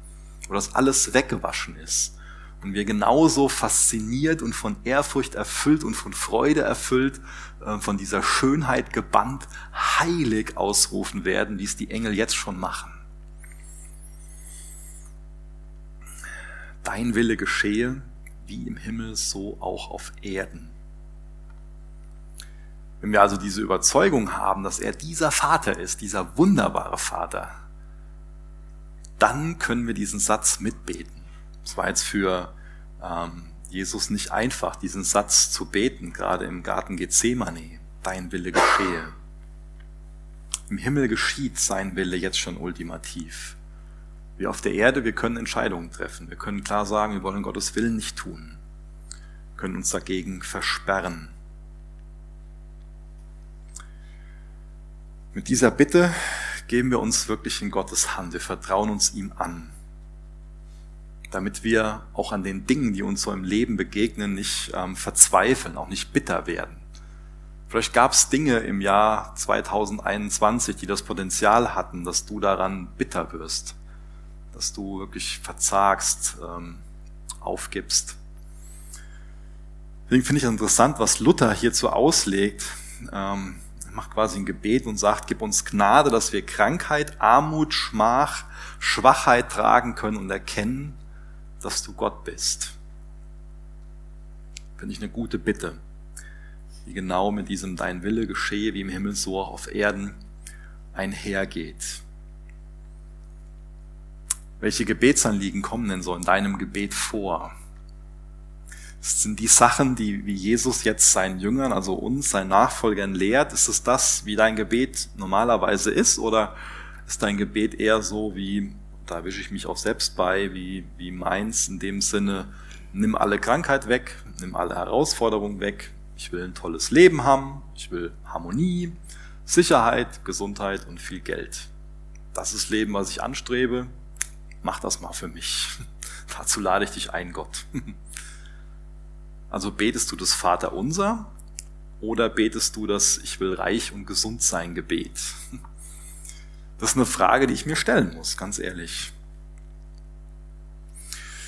wo das alles weggewaschen ist und wir genauso fasziniert und von Ehrfurcht erfüllt und von Freude erfüllt, äh, von dieser Schönheit gebannt, heilig ausrufen werden, wie es die Engel jetzt schon machen. Dein Wille geschehe, wie im Himmel, so auch auf Erden. Wenn wir also diese Überzeugung haben, dass er dieser Vater ist, dieser wunderbare Vater, dann können wir diesen Satz mitbeten. Es war jetzt für ähm, Jesus nicht einfach, diesen Satz zu beten, gerade im Garten Gethsemane, dein Wille geschehe. Im Himmel geschieht sein Wille jetzt schon ultimativ. Wir auf der Erde, wir können Entscheidungen treffen. Wir können klar sagen, wir wollen Gottes Willen nicht tun. Wir können uns dagegen versperren. Mit dieser Bitte geben wir uns wirklich in Gottes Hand. Wir vertrauen uns ihm an damit wir auch an den Dingen, die uns so im Leben begegnen, nicht ähm, verzweifeln, auch nicht bitter werden. Vielleicht gab es Dinge im Jahr 2021, die das Potenzial hatten, dass du daran bitter wirst, dass du wirklich verzagst, ähm, aufgibst. Deswegen finde ich interessant, was Luther hierzu auslegt. Ähm, er macht quasi ein Gebet und sagt, gib uns Gnade, dass wir Krankheit, Armut, Schmach, Schwachheit tragen können und erkennen, dass du Gott bist. Finde ich eine gute Bitte, die genau mit diesem Dein Wille geschehe, wie im Himmel so auch auf Erden einhergeht. Welche Gebetsanliegen kommen denn so in deinem Gebet vor? Das sind die Sachen, die wie Jesus jetzt seinen Jüngern, also uns, seinen Nachfolgern lehrt. Ist es das, wie dein Gebet normalerweise ist? Oder ist dein Gebet eher so wie da erwische ich mich auch selbst bei, wie, wie meins in dem Sinne, nimm alle Krankheit weg, nimm alle Herausforderungen weg. Ich will ein tolles Leben haben, ich will Harmonie, Sicherheit, Gesundheit und viel Geld. Das ist Leben, was ich anstrebe. Mach das mal für mich. Dazu lade ich dich ein, Gott. Also betest du das Vater unser oder betest du das Ich will reich und gesund sein Gebet? Das ist eine Frage, die ich mir stellen muss, ganz ehrlich.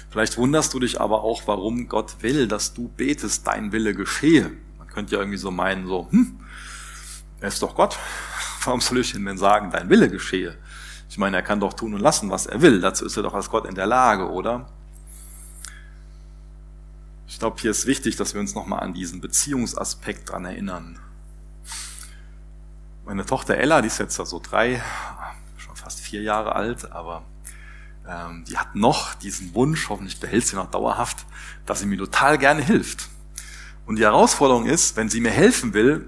Vielleicht wunderst du dich aber auch, warum Gott will, dass du betest, dein Wille geschehe. Man könnte ja irgendwie so meinen, so, hm, er ist doch Gott. Warum soll ich ihm denn sagen, dein Wille geschehe? Ich meine, er kann doch tun und lassen, was er will. Dazu ist er doch als Gott in der Lage, oder? Ich glaube, hier ist wichtig, dass wir uns nochmal an diesen Beziehungsaspekt dran erinnern. Meine Tochter Ella, die ist jetzt so drei, schon fast vier Jahre alt, aber ähm, die hat noch diesen Wunsch, hoffentlich behält sie noch dauerhaft, dass sie mir total gerne hilft. Und die Herausforderung ist, wenn sie mir helfen will,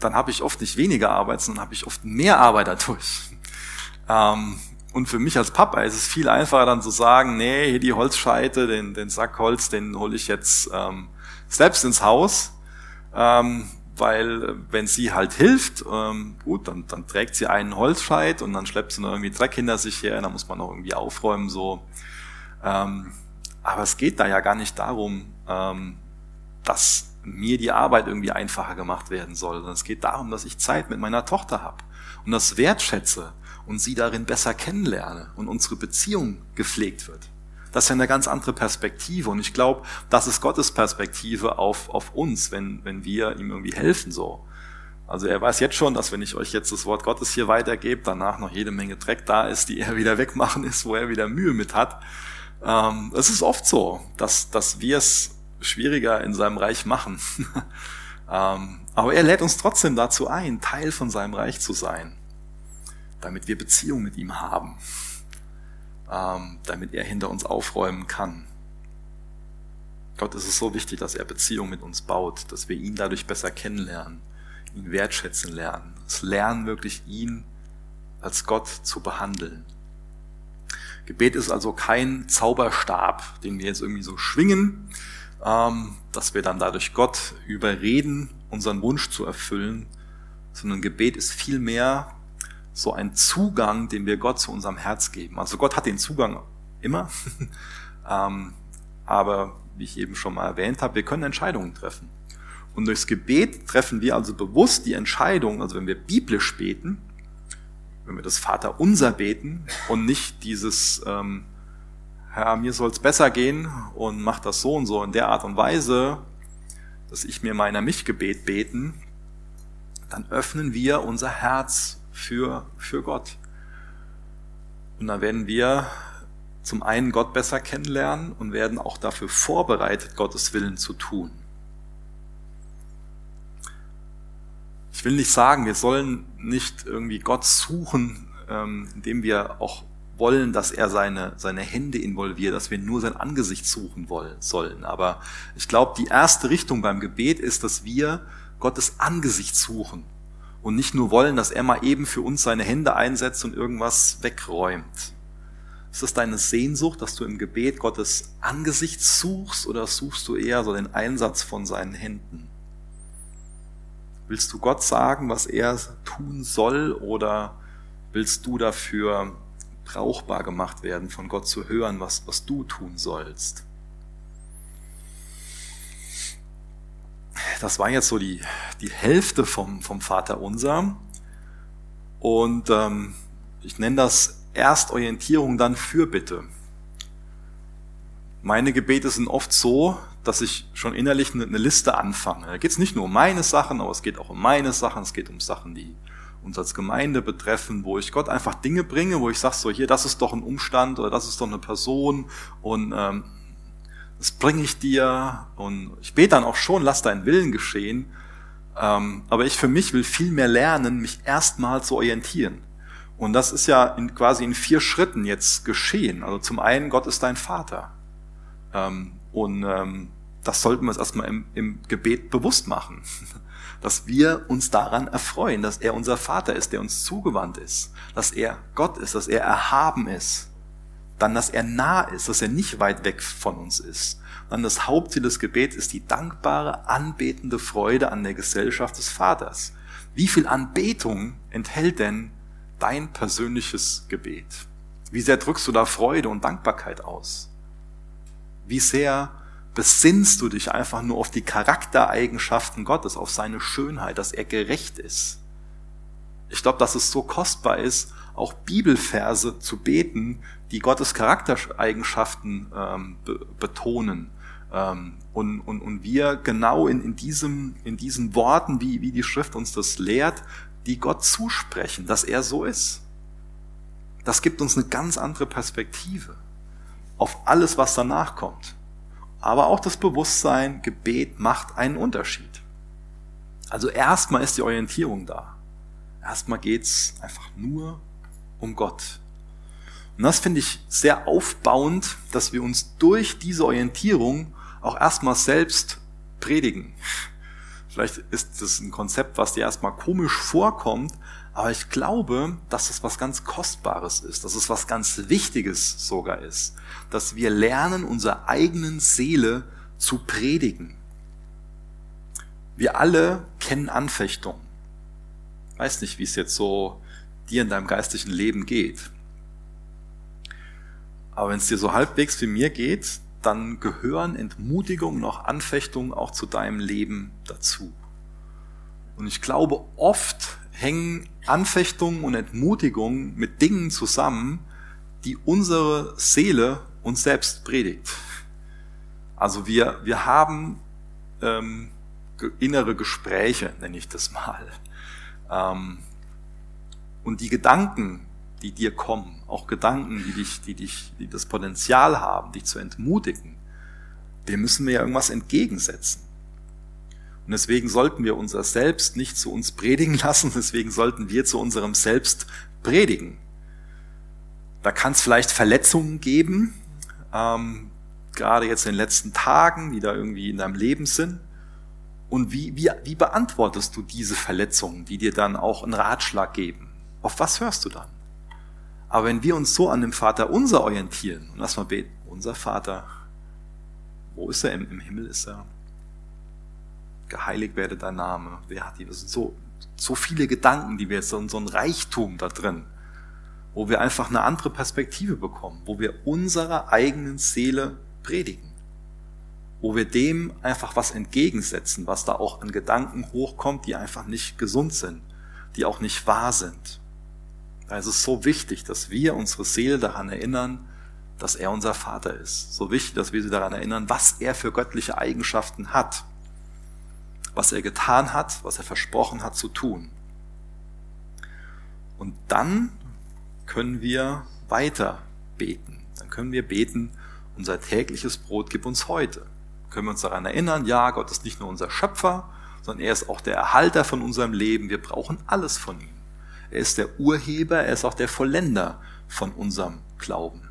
dann habe ich oft nicht weniger Arbeit, sondern habe ich oft mehr Arbeit dadurch. Ähm, und für mich als Papa ist es viel einfacher dann zu sagen, nee, hier die Holzscheite, den, den Sack Holz, den hole ich jetzt ähm, selbst ins Haus. Ähm, weil wenn sie halt hilft, ähm, gut, dann, dann trägt sie einen Holzscheit und dann schleppt sie noch irgendwie Dreck hinter sich her, dann muss man noch irgendwie aufräumen so. Ähm, aber es geht da ja gar nicht darum, ähm, dass mir die Arbeit irgendwie einfacher gemacht werden soll, sondern es geht darum, dass ich Zeit mit meiner Tochter habe und das wertschätze und sie darin besser kennenlerne und unsere Beziehung gepflegt wird. Das ist ja eine ganz andere Perspektive. Und ich glaube, das ist Gottes Perspektive auf, auf uns, wenn, wenn wir ihm irgendwie helfen so. Also er weiß jetzt schon, dass wenn ich euch jetzt das Wort Gottes hier weitergebe, danach noch jede Menge Dreck da ist, die er wieder wegmachen ist, wo er wieder Mühe mit hat. Ähm, es ist oft so, dass, dass wir es schwieriger in seinem Reich machen. Ähm, aber er lädt uns trotzdem dazu ein, Teil von seinem Reich zu sein, damit wir Beziehung mit ihm haben, ähm, damit er hinter uns aufräumen kann. Gott ist es so wichtig, dass er Beziehung mit uns baut, dass wir ihn dadurch besser kennenlernen, ihn wertschätzen lernen. Das Lernen wirklich ihn als Gott zu behandeln. Gebet ist also kein Zauberstab, den wir jetzt irgendwie so schwingen, ähm, dass wir dann dadurch Gott überreden, unseren Wunsch zu erfüllen, sondern Gebet ist vielmehr so ein Zugang, den wir Gott zu unserem Herz geben. Also Gott hat den Zugang immer, ähm, aber wie ich eben schon mal erwähnt habe, wir können Entscheidungen treffen. Und durchs Gebet treffen wir also bewusst die Entscheidung, also wenn wir biblisch beten, wenn wir das Vater unser beten und nicht dieses, ähm, Herr, mir soll es besser gehen und mach das so und so in der Art und Weise, dass ich mir meiner Mich-Gebet beten, dann öffnen wir unser Herz für, für Gott. Und dann werden wir zum einen Gott besser kennenlernen und werden auch dafür vorbereitet, Gottes Willen zu tun. Ich will nicht sagen, wir sollen nicht irgendwie Gott suchen, ähm, indem wir auch wollen, dass er seine, seine Hände involviert, dass wir nur sein Angesicht suchen wollen, sollen. Aber ich glaube, die erste Richtung beim Gebet ist, dass wir Gottes Angesicht suchen und nicht nur wollen, dass er mal eben für uns seine Hände einsetzt und irgendwas wegräumt. Ist das deine Sehnsucht, dass du im Gebet Gottes Angesicht suchst oder suchst du eher so den Einsatz von seinen Händen? Willst du Gott sagen, was er tun soll oder willst du dafür brauchbar gemacht werden, von Gott zu hören, was, was du tun sollst? Das war jetzt so die, die Hälfte vom, vom Vater unser. Und ähm, ich nenne das erst Orientierung, dann Fürbitte. Meine Gebete sind oft so, dass ich schon innerlich eine, Liste anfange. Da geht es nicht nur um meine Sachen, aber es geht auch um meine Sachen, es geht um Sachen, die uns als Gemeinde betreffen, wo ich Gott einfach Dinge bringe, wo ich sage, so hier, das ist doch ein Umstand oder das ist doch eine Person und ähm, das bringe ich dir und ich bete dann auch schon, lass deinen Willen geschehen, ähm, aber ich für mich will viel mehr lernen, mich erstmal zu orientieren. Und das ist ja in, quasi in vier Schritten jetzt geschehen. Also zum einen, Gott ist dein Vater. Ähm, und ähm, das sollten wir uns erstmal im, im Gebet bewusst machen. Dass wir uns daran erfreuen, dass er unser Vater ist, der uns zugewandt ist. Dass er Gott ist, dass er erhaben ist. Dann, dass er nah ist, dass er nicht weit weg von uns ist. Dann das Hauptziel des Gebets ist die dankbare, anbetende Freude an der Gesellschaft des Vaters. Wie viel Anbetung enthält denn dein persönliches Gebet? Wie sehr drückst du da Freude und Dankbarkeit aus? Wie sehr besinnst du dich einfach nur auf die Charaktereigenschaften Gottes, auf seine Schönheit, dass er gerecht ist? Ich glaube, dass es so kostbar ist, auch Bibelverse zu beten, die Gottes Charaktereigenschaften ähm, be betonen. Ähm, und, und, und wir genau in, in, diesem, in diesen Worten, wie, wie die Schrift uns das lehrt, die Gott zusprechen, dass er so ist. Das gibt uns eine ganz andere Perspektive auf alles, was danach kommt. Aber auch das Bewusstsein, Gebet macht einen Unterschied. Also erstmal ist die Orientierung da. Erstmal geht's einfach nur um Gott. Und das finde ich sehr aufbauend, dass wir uns durch diese Orientierung auch erstmal selbst predigen. Vielleicht ist das ein Konzept, was dir erstmal komisch vorkommt, aber ich glaube, dass es was ganz Kostbares ist, dass es was ganz Wichtiges sogar ist, dass wir lernen, unserer eigenen Seele zu predigen. Wir alle kennen Anfechtungen. Weiß nicht, wie es jetzt so dir in deinem geistlichen Leben geht. Aber wenn es dir so halbwegs wie mir geht, dann gehören Entmutigungen auch Anfechtungen auch zu deinem Leben dazu. Und ich glaube, oft hängen Anfechtungen und Entmutigungen mit Dingen zusammen, die unsere Seele uns selbst predigt. Also wir, wir haben ähm, innere Gespräche, nenne ich das mal. Ähm, und die Gedanken, die dir kommen, auch Gedanken, die dich, die dich, die das Potenzial haben, dich zu entmutigen, dem müssen wir ja irgendwas entgegensetzen. Und deswegen sollten wir unser Selbst nicht zu uns predigen lassen, deswegen sollten wir zu unserem Selbst predigen. Da kann es vielleicht Verletzungen geben, ähm, gerade jetzt in den letzten Tagen, die da irgendwie in deinem Leben sind. Und wie, wie, wie beantwortest du diese Verletzungen, die dir dann auch einen Ratschlag geben? Auf was hörst du dann? Aber wenn wir uns so an dem Vater unser orientieren, und lass mal beten, unser Vater, wo ist er? Im, im Himmel ist er. Geheiligt werde dein Name. Wer hat die? Das sind so, so viele Gedanken, die wir jetzt, so, so ein Reichtum da drin, wo wir einfach eine andere Perspektive bekommen, wo wir unserer eigenen Seele predigen, wo wir dem einfach was entgegensetzen, was da auch an Gedanken hochkommt, die einfach nicht gesund sind, die auch nicht wahr sind. Da ist es so wichtig, dass wir unsere Seele daran erinnern, dass er unser Vater ist. So wichtig, dass wir sie daran erinnern, was er für göttliche Eigenschaften hat, was er getan hat, was er versprochen hat zu tun. Und dann können wir weiter beten. Dann können wir beten, unser tägliches Brot gib uns heute. Können wir uns daran erinnern, ja, Gott ist nicht nur unser Schöpfer, sondern er ist auch der Erhalter von unserem Leben. Wir brauchen alles von ihm. Er ist der Urheber, er ist auch der Vollender von unserem Glauben.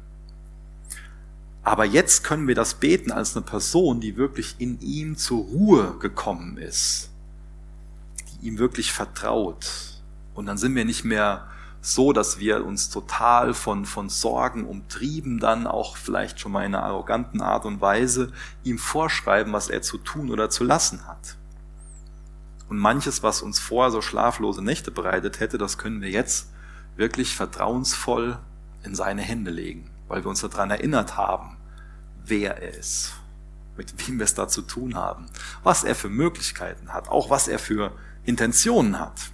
Aber jetzt können wir das beten als eine Person, die wirklich in ihm zur Ruhe gekommen ist, die ihm wirklich vertraut. Und dann sind wir nicht mehr so, dass wir uns total von, von Sorgen umtrieben, dann auch vielleicht schon mal in einer arroganten Art und Weise ihm vorschreiben, was er zu tun oder zu lassen hat. Und manches, was uns vorher so schlaflose Nächte bereitet hätte, das können wir jetzt wirklich vertrauensvoll in seine Hände legen, weil wir uns daran erinnert haben, wer er ist, mit wem wir es da zu tun haben, was er für Möglichkeiten hat, auch was er für Intentionen hat.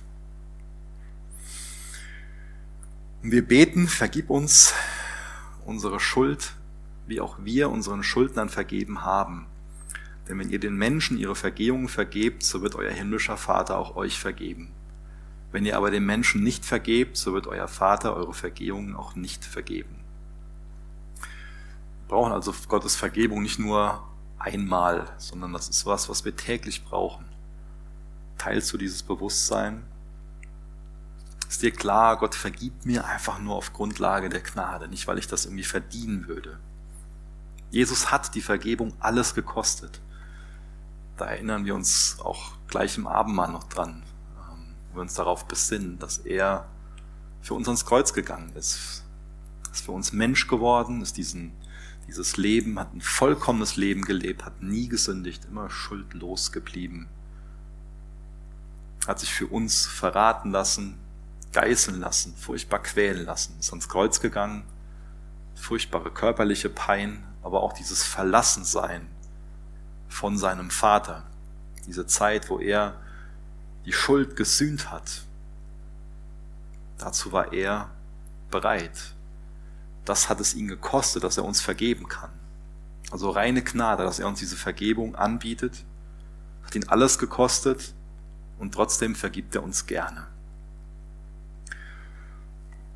Und wir beten, vergib uns unsere Schuld, wie auch wir unseren Schuldnern vergeben haben. Denn wenn ihr den Menschen ihre Vergehungen vergebt, so wird euer himmlischer Vater auch euch vergeben. Wenn ihr aber den Menschen nicht vergebt, so wird euer Vater eure Vergehungen auch nicht vergeben. Wir brauchen also Gottes Vergebung nicht nur einmal, sondern das ist was, was wir täglich brauchen. Teilst du dieses Bewusstsein? Ist dir klar, Gott vergibt mir einfach nur auf Grundlage der Gnade, nicht weil ich das irgendwie verdienen würde. Jesus hat die Vergebung alles gekostet. Da erinnern wir uns auch gleich im Abendmahl noch dran, ähm, wo wir uns darauf besinnen, dass er für uns ans Kreuz gegangen ist, ist für uns Mensch geworden, ist diesen, dieses Leben, hat ein vollkommenes Leben gelebt, hat nie gesündigt, immer schuldlos geblieben, hat sich für uns verraten lassen, geißeln lassen, furchtbar quälen lassen, ist ans Kreuz gegangen, furchtbare körperliche Pein, aber auch dieses Verlassensein von seinem Vater, diese Zeit, wo er die Schuld gesühnt hat. Dazu war er bereit. Das hat es ihn gekostet, dass er uns vergeben kann. Also reine Gnade, dass er uns diese Vergebung anbietet, hat ihn alles gekostet und trotzdem vergibt er uns gerne.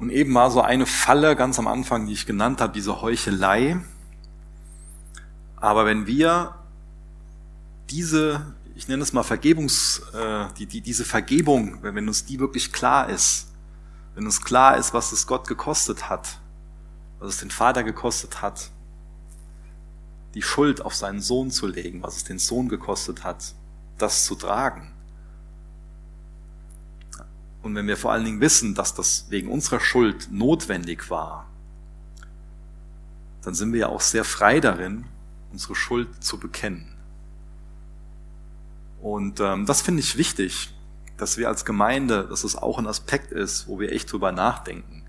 Und eben war so eine Falle ganz am Anfang, die ich genannt habe, diese Heuchelei. Aber wenn wir diese, ich nenne es mal Vergebungs, äh, die, die, diese Vergebung, wenn, wenn uns die wirklich klar ist, wenn uns klar ist, was es Gott gekostet hat, was es den Vater gekostet hat, die Schuld auf seinen Sohn zu legen, was es den Sohn gekostet hat, das zu tragen, und wenn wir vor allen Dingen wissen, dass das wegen unserer Schuld notwendig war, dann sind wir ja auch sehr frei darin, unsere Schuld zu bekennen. Und ähm, das finde ich wichtig, dass wir als Gemeinde, dass es auch ein Aspekt ist, wo wir echt drüber nachdenken,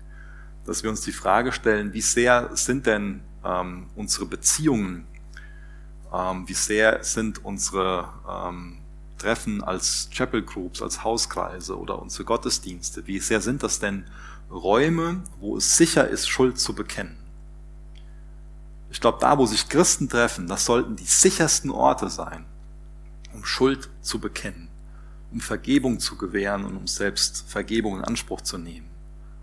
dass wir uns die Frage stellen, wie sehr sind denn ähm, unsere Beziehungen, ähm, wie sehr sind unsere ähm, Treffen als Chapel Groups, als Hauskreise oder unsere Gottesdienste, wie sehr sind das denn Räume, wo es sicher ist, Schuld zu bekennen? Ich glaube, da, wo sich Christen treffen, das sollten die sichersten Orte sein, um Schuld zu bekennen, um Vergebung zu gewähren und um selbst Vergebung in Anspruch zu nehmen.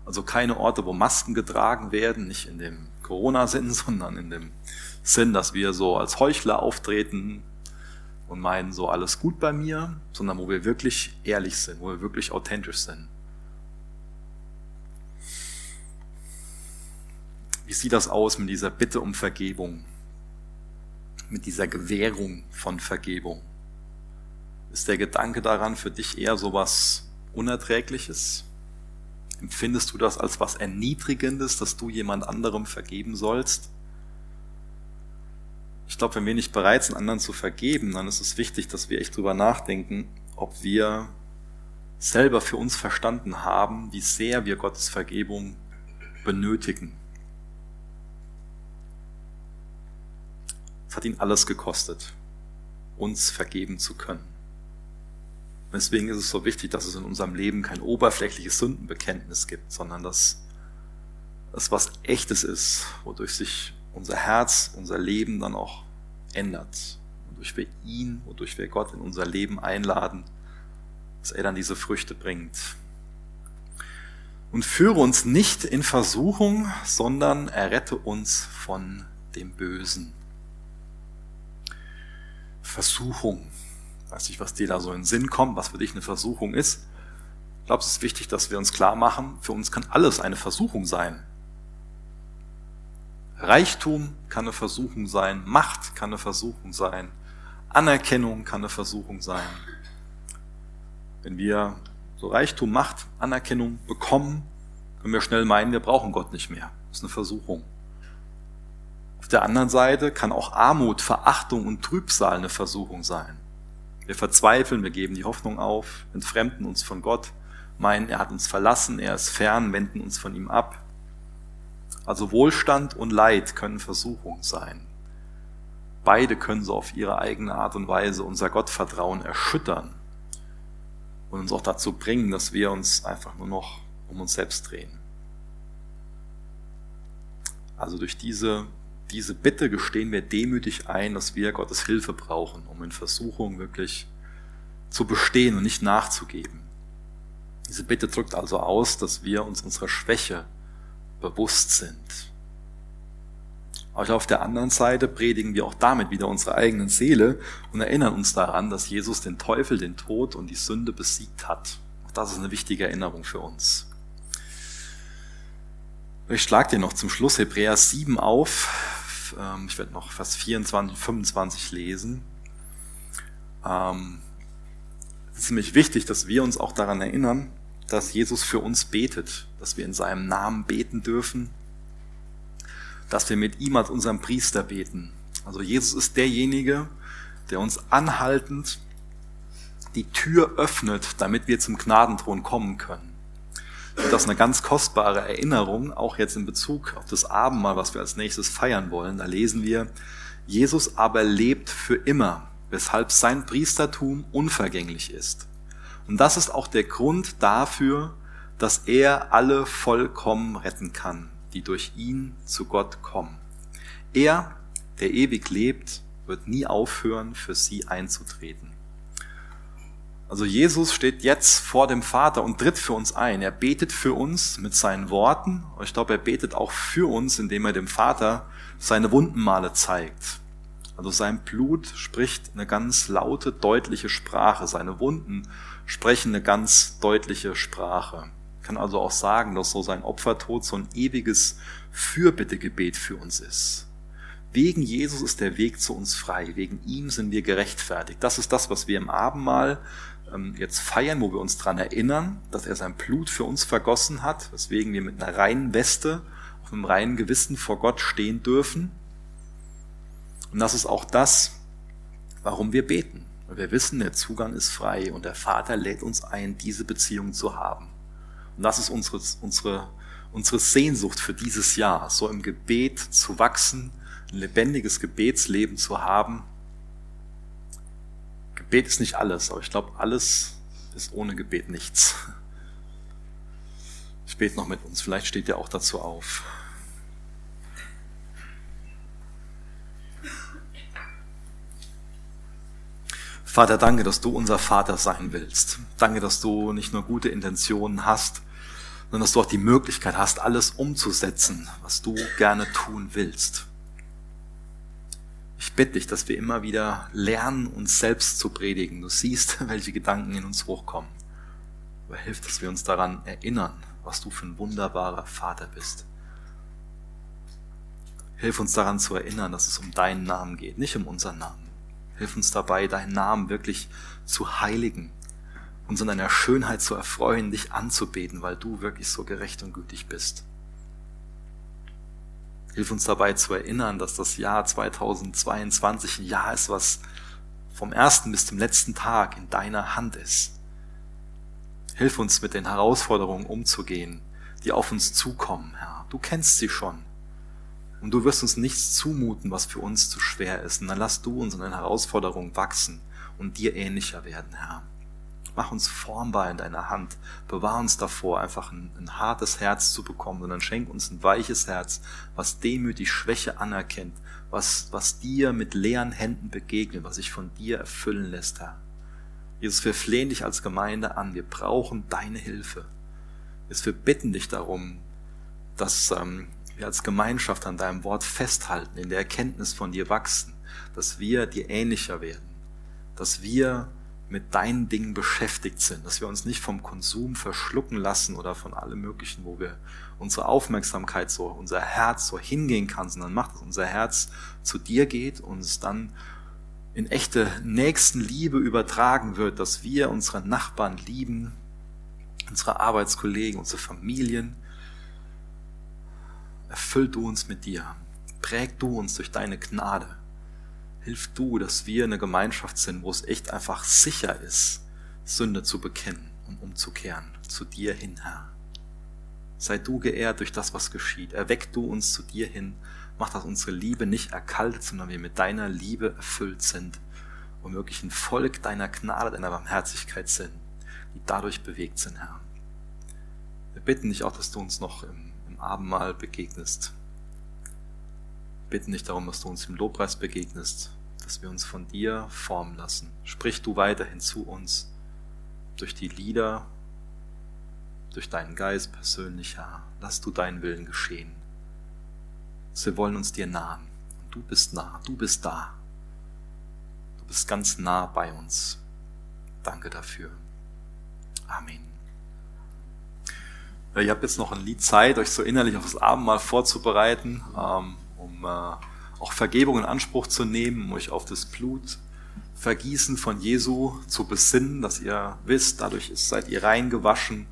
Also keine Orte, wo Masken getragen werden, nicht in dem Corona-Sinn, sondern in dem Sinn, dass wir so als Heuchler auftreten, und meinen so alles gut bei mir, sondern wo wir wirklich ehrlich sind, wo wir wirklich authentisch sind. Wie sieht das aus mit dieser Bitte um Vergebung? Mit dieser Gewährung von Vergebung? Ist der Gedanke daran für dich eher so was Unerträgliches? Empfindest du das als was Erniedrigendes, dass du jemand anderem vergeben sollst? Ich glaube, wenn wir nicht bereit sind, anderen zu vergeben, dann ist es wichtig, dass wir echt drüber nachdenken, ob wir selber für uns verstanden haben, wie sehr wir Gottes Vergebung benötigen. Es hat ihn alles gekostet, uns vergeben zu können. Deswegen ist es so wichtig, dass es in unserem Leben kein oberflächliches Sündenbekenntnis gibt, sondern dass es was echtes ist, wodurch sich unser Herz, unser Leben dann auch ändert. Wodurch wir ihn, wodurch wir Gott in unser Leben einladen, dass er dann diese Früchte bringt. Und führe uns nicht in Versuchung, sondern errette uns von dem Bösen. Versuchung. Weiß nicht, was dir da so in den Sinn kommt, was für dich eine Versuchung ist. Ich glaube, es ist wichtig, dass wir uns klar machen, für uns kann alles eine Versuchung sein. Reichtum kann eine Versuchung sein, Macht kann eine Versuchung sein, Anerkennung kann eine Versuchung sein. Wenn wir so Reichtum, Macht, Anerkennung bekommen, können wir schnell meinen, wir brauchen Gott nicht mehr. Das ist eine Versuchung. Auf der anderen Seite kann auch Armut, Verachtung und Trübsal eine Versuchung sein. Wir verzweifeln, wir geben die Hoffnung auf, entfremden uns von Gott, meinen, er hat uns verlassen, er ist fern, wenden uns von ihm ab. Also Wohlstand und Leid können Versuchung sein. Beide können so auf ihre eigene Art und Weise unser Gottvertrauen erschüttern und uns auch dazu bringen, dass wir uns einfach nur noch um uns selbst drehen. Also durch diese, diese Bitte gestehen wir demütig ein, dass wir Gottes Hilfe brauchen, um in Versuchung wirklich zu bestehen und nicht nachzugeben. Diese Bitte drückt also aus, dass wir uns unserer Schwäche bewusst sind. Aber auf der anderen Seite predigen wir auch damit wieder unsere eigenen Seele und erinnern uns daran, dass Jesus den Teufel, den Tod und die Sünde besiegt hat. Auch das ist eine wichtige Erinnerung für uns. Ich schlage dir noch zum Schluss Hebräer 7 auf. Ähm, ich werde noch Vers 24, 25 lesen. Ähm, es ist nämlich wichtig, dass wir uns auch daran erinnern, dass Jesus für uns betet, dass wir in seinem Namen beten dürfen, dass wir mit ihm als unserem Priester beten. Also Jesus ist derjenige, der uns anhaltend die Tür öffnet, damit wir zum Gnadenthron kommen können. Und das ist eine ganz kostbare Erinnerung, auch jetzt in Bezug auf das Abendmahl, was wir als nächstes feiern wollen. Da lesen wir, Jesus aber lebt für immer, weshalb sein Priestertum unvergänglich ist. Und das ist auch der Grund dafür, dass er alle vollkommen retten kann, die durch ihn zu Gott kommen. Er, der ewig lebt, wird nie aufhören, für sie einzutreten. Also Jesus steht jetzt vor dem Vater und tritt für uns ein. Er betet für uns mit seinen Worten. Und ich glaube, er betet auch für uns, indem er dem Vater seine Wundenmale zeigt. Also sein Blut spricht eine ganz laute, deutliche Sprache. Seine Wunden sprechen eine ganz deutliche Sprache. Ich kann also auch sagen, dass so sein Opfertod so ein ewiges Fürbittegebet für uns ist. Wegen Jesus ist der Weg zu uns frei. Wegen ihm sind wir gerechtfertigt. Das ist das, was wir im Abendmahl ähm, jetzt feiern, wo wir uns dran erinnern, dass er sein Blut für uns vergossen hat, weswegen wir mit einer reinen Weste auf einem reinen Gewissen vor Gott stehen dürfen. Und das ist auch das, warum wir beten. Weil wir wissen, der Zugang ist frei und der Vater lädt uns ein, diese Beziehung zu haben. Und das ist unsere, unsere, unsere Sehnsucht für dieses Jahr, so im Gebet zu wachsen, ein lebendiges Gebetsleben zu haben. Gebet ist nicht alles, aber ich glaube, alles ist ohne Gebet nichts. Ich bete noch mit uns, vielleicht steht ihr auch dazu auf. Vater, danke, dass du unser Vater sein willst. Danke, dass du nicht nur gute Intentionen hast, sondern dass du auch die Möglichkeit hast, alles umzusetzen, was du gerne tun willst. Ich bitte dich, dass wir immer wieder lernen, uns selbst zu predigen. Du siehst, welche Gedanken in uns hochkommen. Aber hilf, dass wir uns daran erinnern, was du für ein wunderbarer Vater bist. Hilf uns daran zu erinnern, dass es um deinen Namen geht, nicht um unseren Namen. Hilf uns dabei, deinen Namen wirklich zu heiligen, uns in deiner Schönheit zu erfreuen, dich anzubeten, weil du wirklich so gerecht und gütig bist. Hilf uns dabei zu erinnern, dass das Jahr 2022 ein Jahr ist, was vom ersten bis zum letzten Tag in deiner Hand ist. Hilf uns mit den Herausforderungen umzugehen, die auf uns zukommen, Herr. Du kennst sie schon. Und du wirst uns nichts zumuten, was für uns zu schwer ist. Und dann lass du uns in den Herausforderungen wachsen und dir ähnlicher werden, Herr. Mach uns formbar in deiner Hand. Bewahr uns davor, einfach ein, ein hartes Herz zu bekommen, sondern schenk uns ein weiches Herz, was demütig Schwäche anerkennt, was, was dir mit leeren Händen begegnet, was sich von dir erfüllen lässt, Herr. Jesus, wir flehen dich als Gemeinde an. Wir brauchen deine Hilfe. Jesus, wir bitten dich darum, dass ähm, wir als Gemeinschaft an deinem Wort festhalten, in der Erkenntnis von dir wachsen, dass wir dir ähnlicher werden, dass wir mit deinen Dingen beschäftigt sind, dass wir uns nicht vom Konsum verschlucken lassen oder von allem Möglichen, wo wir unsere Aufmerksamkeit so, unser Herz so hingehen kann, sondern macht, dass unser Herz zu dir geht und es dann in echte Nächstenliebe übertragen wird, dass wir unsere Nachbarn lieben, unsere Arbeitskollegen, unsere Familien, Erfüll du uns mit dir. Präg du uns durch deine Gnade. Hilf du, dass wir eine Gemeinschaft sind, wo es echt einfach sicher ist, Sünde zu bekennen und umzukehren zu dir hin, Herr. Sei du geehrt durch das, was geschieht. Erweck du uns zu dir hin. Mach, dass unsere Liebe nicht erkaltet, sondern wir mit deiner Liebe erfüllt sind und wirklich ein Volk deiner Gnade, deiner Barmherzigkeit sind, die dadurch bewegt sind, Herr. Wir bitten dich auch, dass du uns noch im Abendmahl begegnest. Bitten dich darum, dass du uns im Lobpreis begegnest, dass wir uns von dir formen lassen. Sprich du weiterhin zu uns durch die Lieder, durch deinen Geist persönlich, Herr. Lass du deinen Willen geschehen. Wir wollen uns dir nahen. Und du bist nah, du bist da. Du bist ganz nah bei uns. Danke dafür. Amen. Ihr habt jetzt noch ein Lied Zeit, euch so innerlich auf das Abendmahl vorzubereiten, ähm, äh, auch Vergebung in Anspruch zu nehmen, euch auf das Blut Vergießen von Jesu zu besinnen, dass ihr wisst, dadurch seid ihr reingewaschen.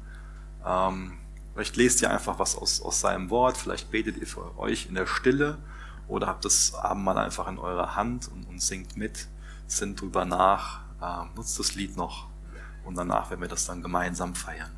Ähm, vielleicht lest ihr einfach was aus, aus seinem Wort, vielleicht betet ihr für euch in der Stille oder habt das Abendmahl einfach in eurer Hand und, und singt mit, sinnt drüber nach, äh, nutzt das Lied noch und danach werden wir das dann gemeinsam feiern.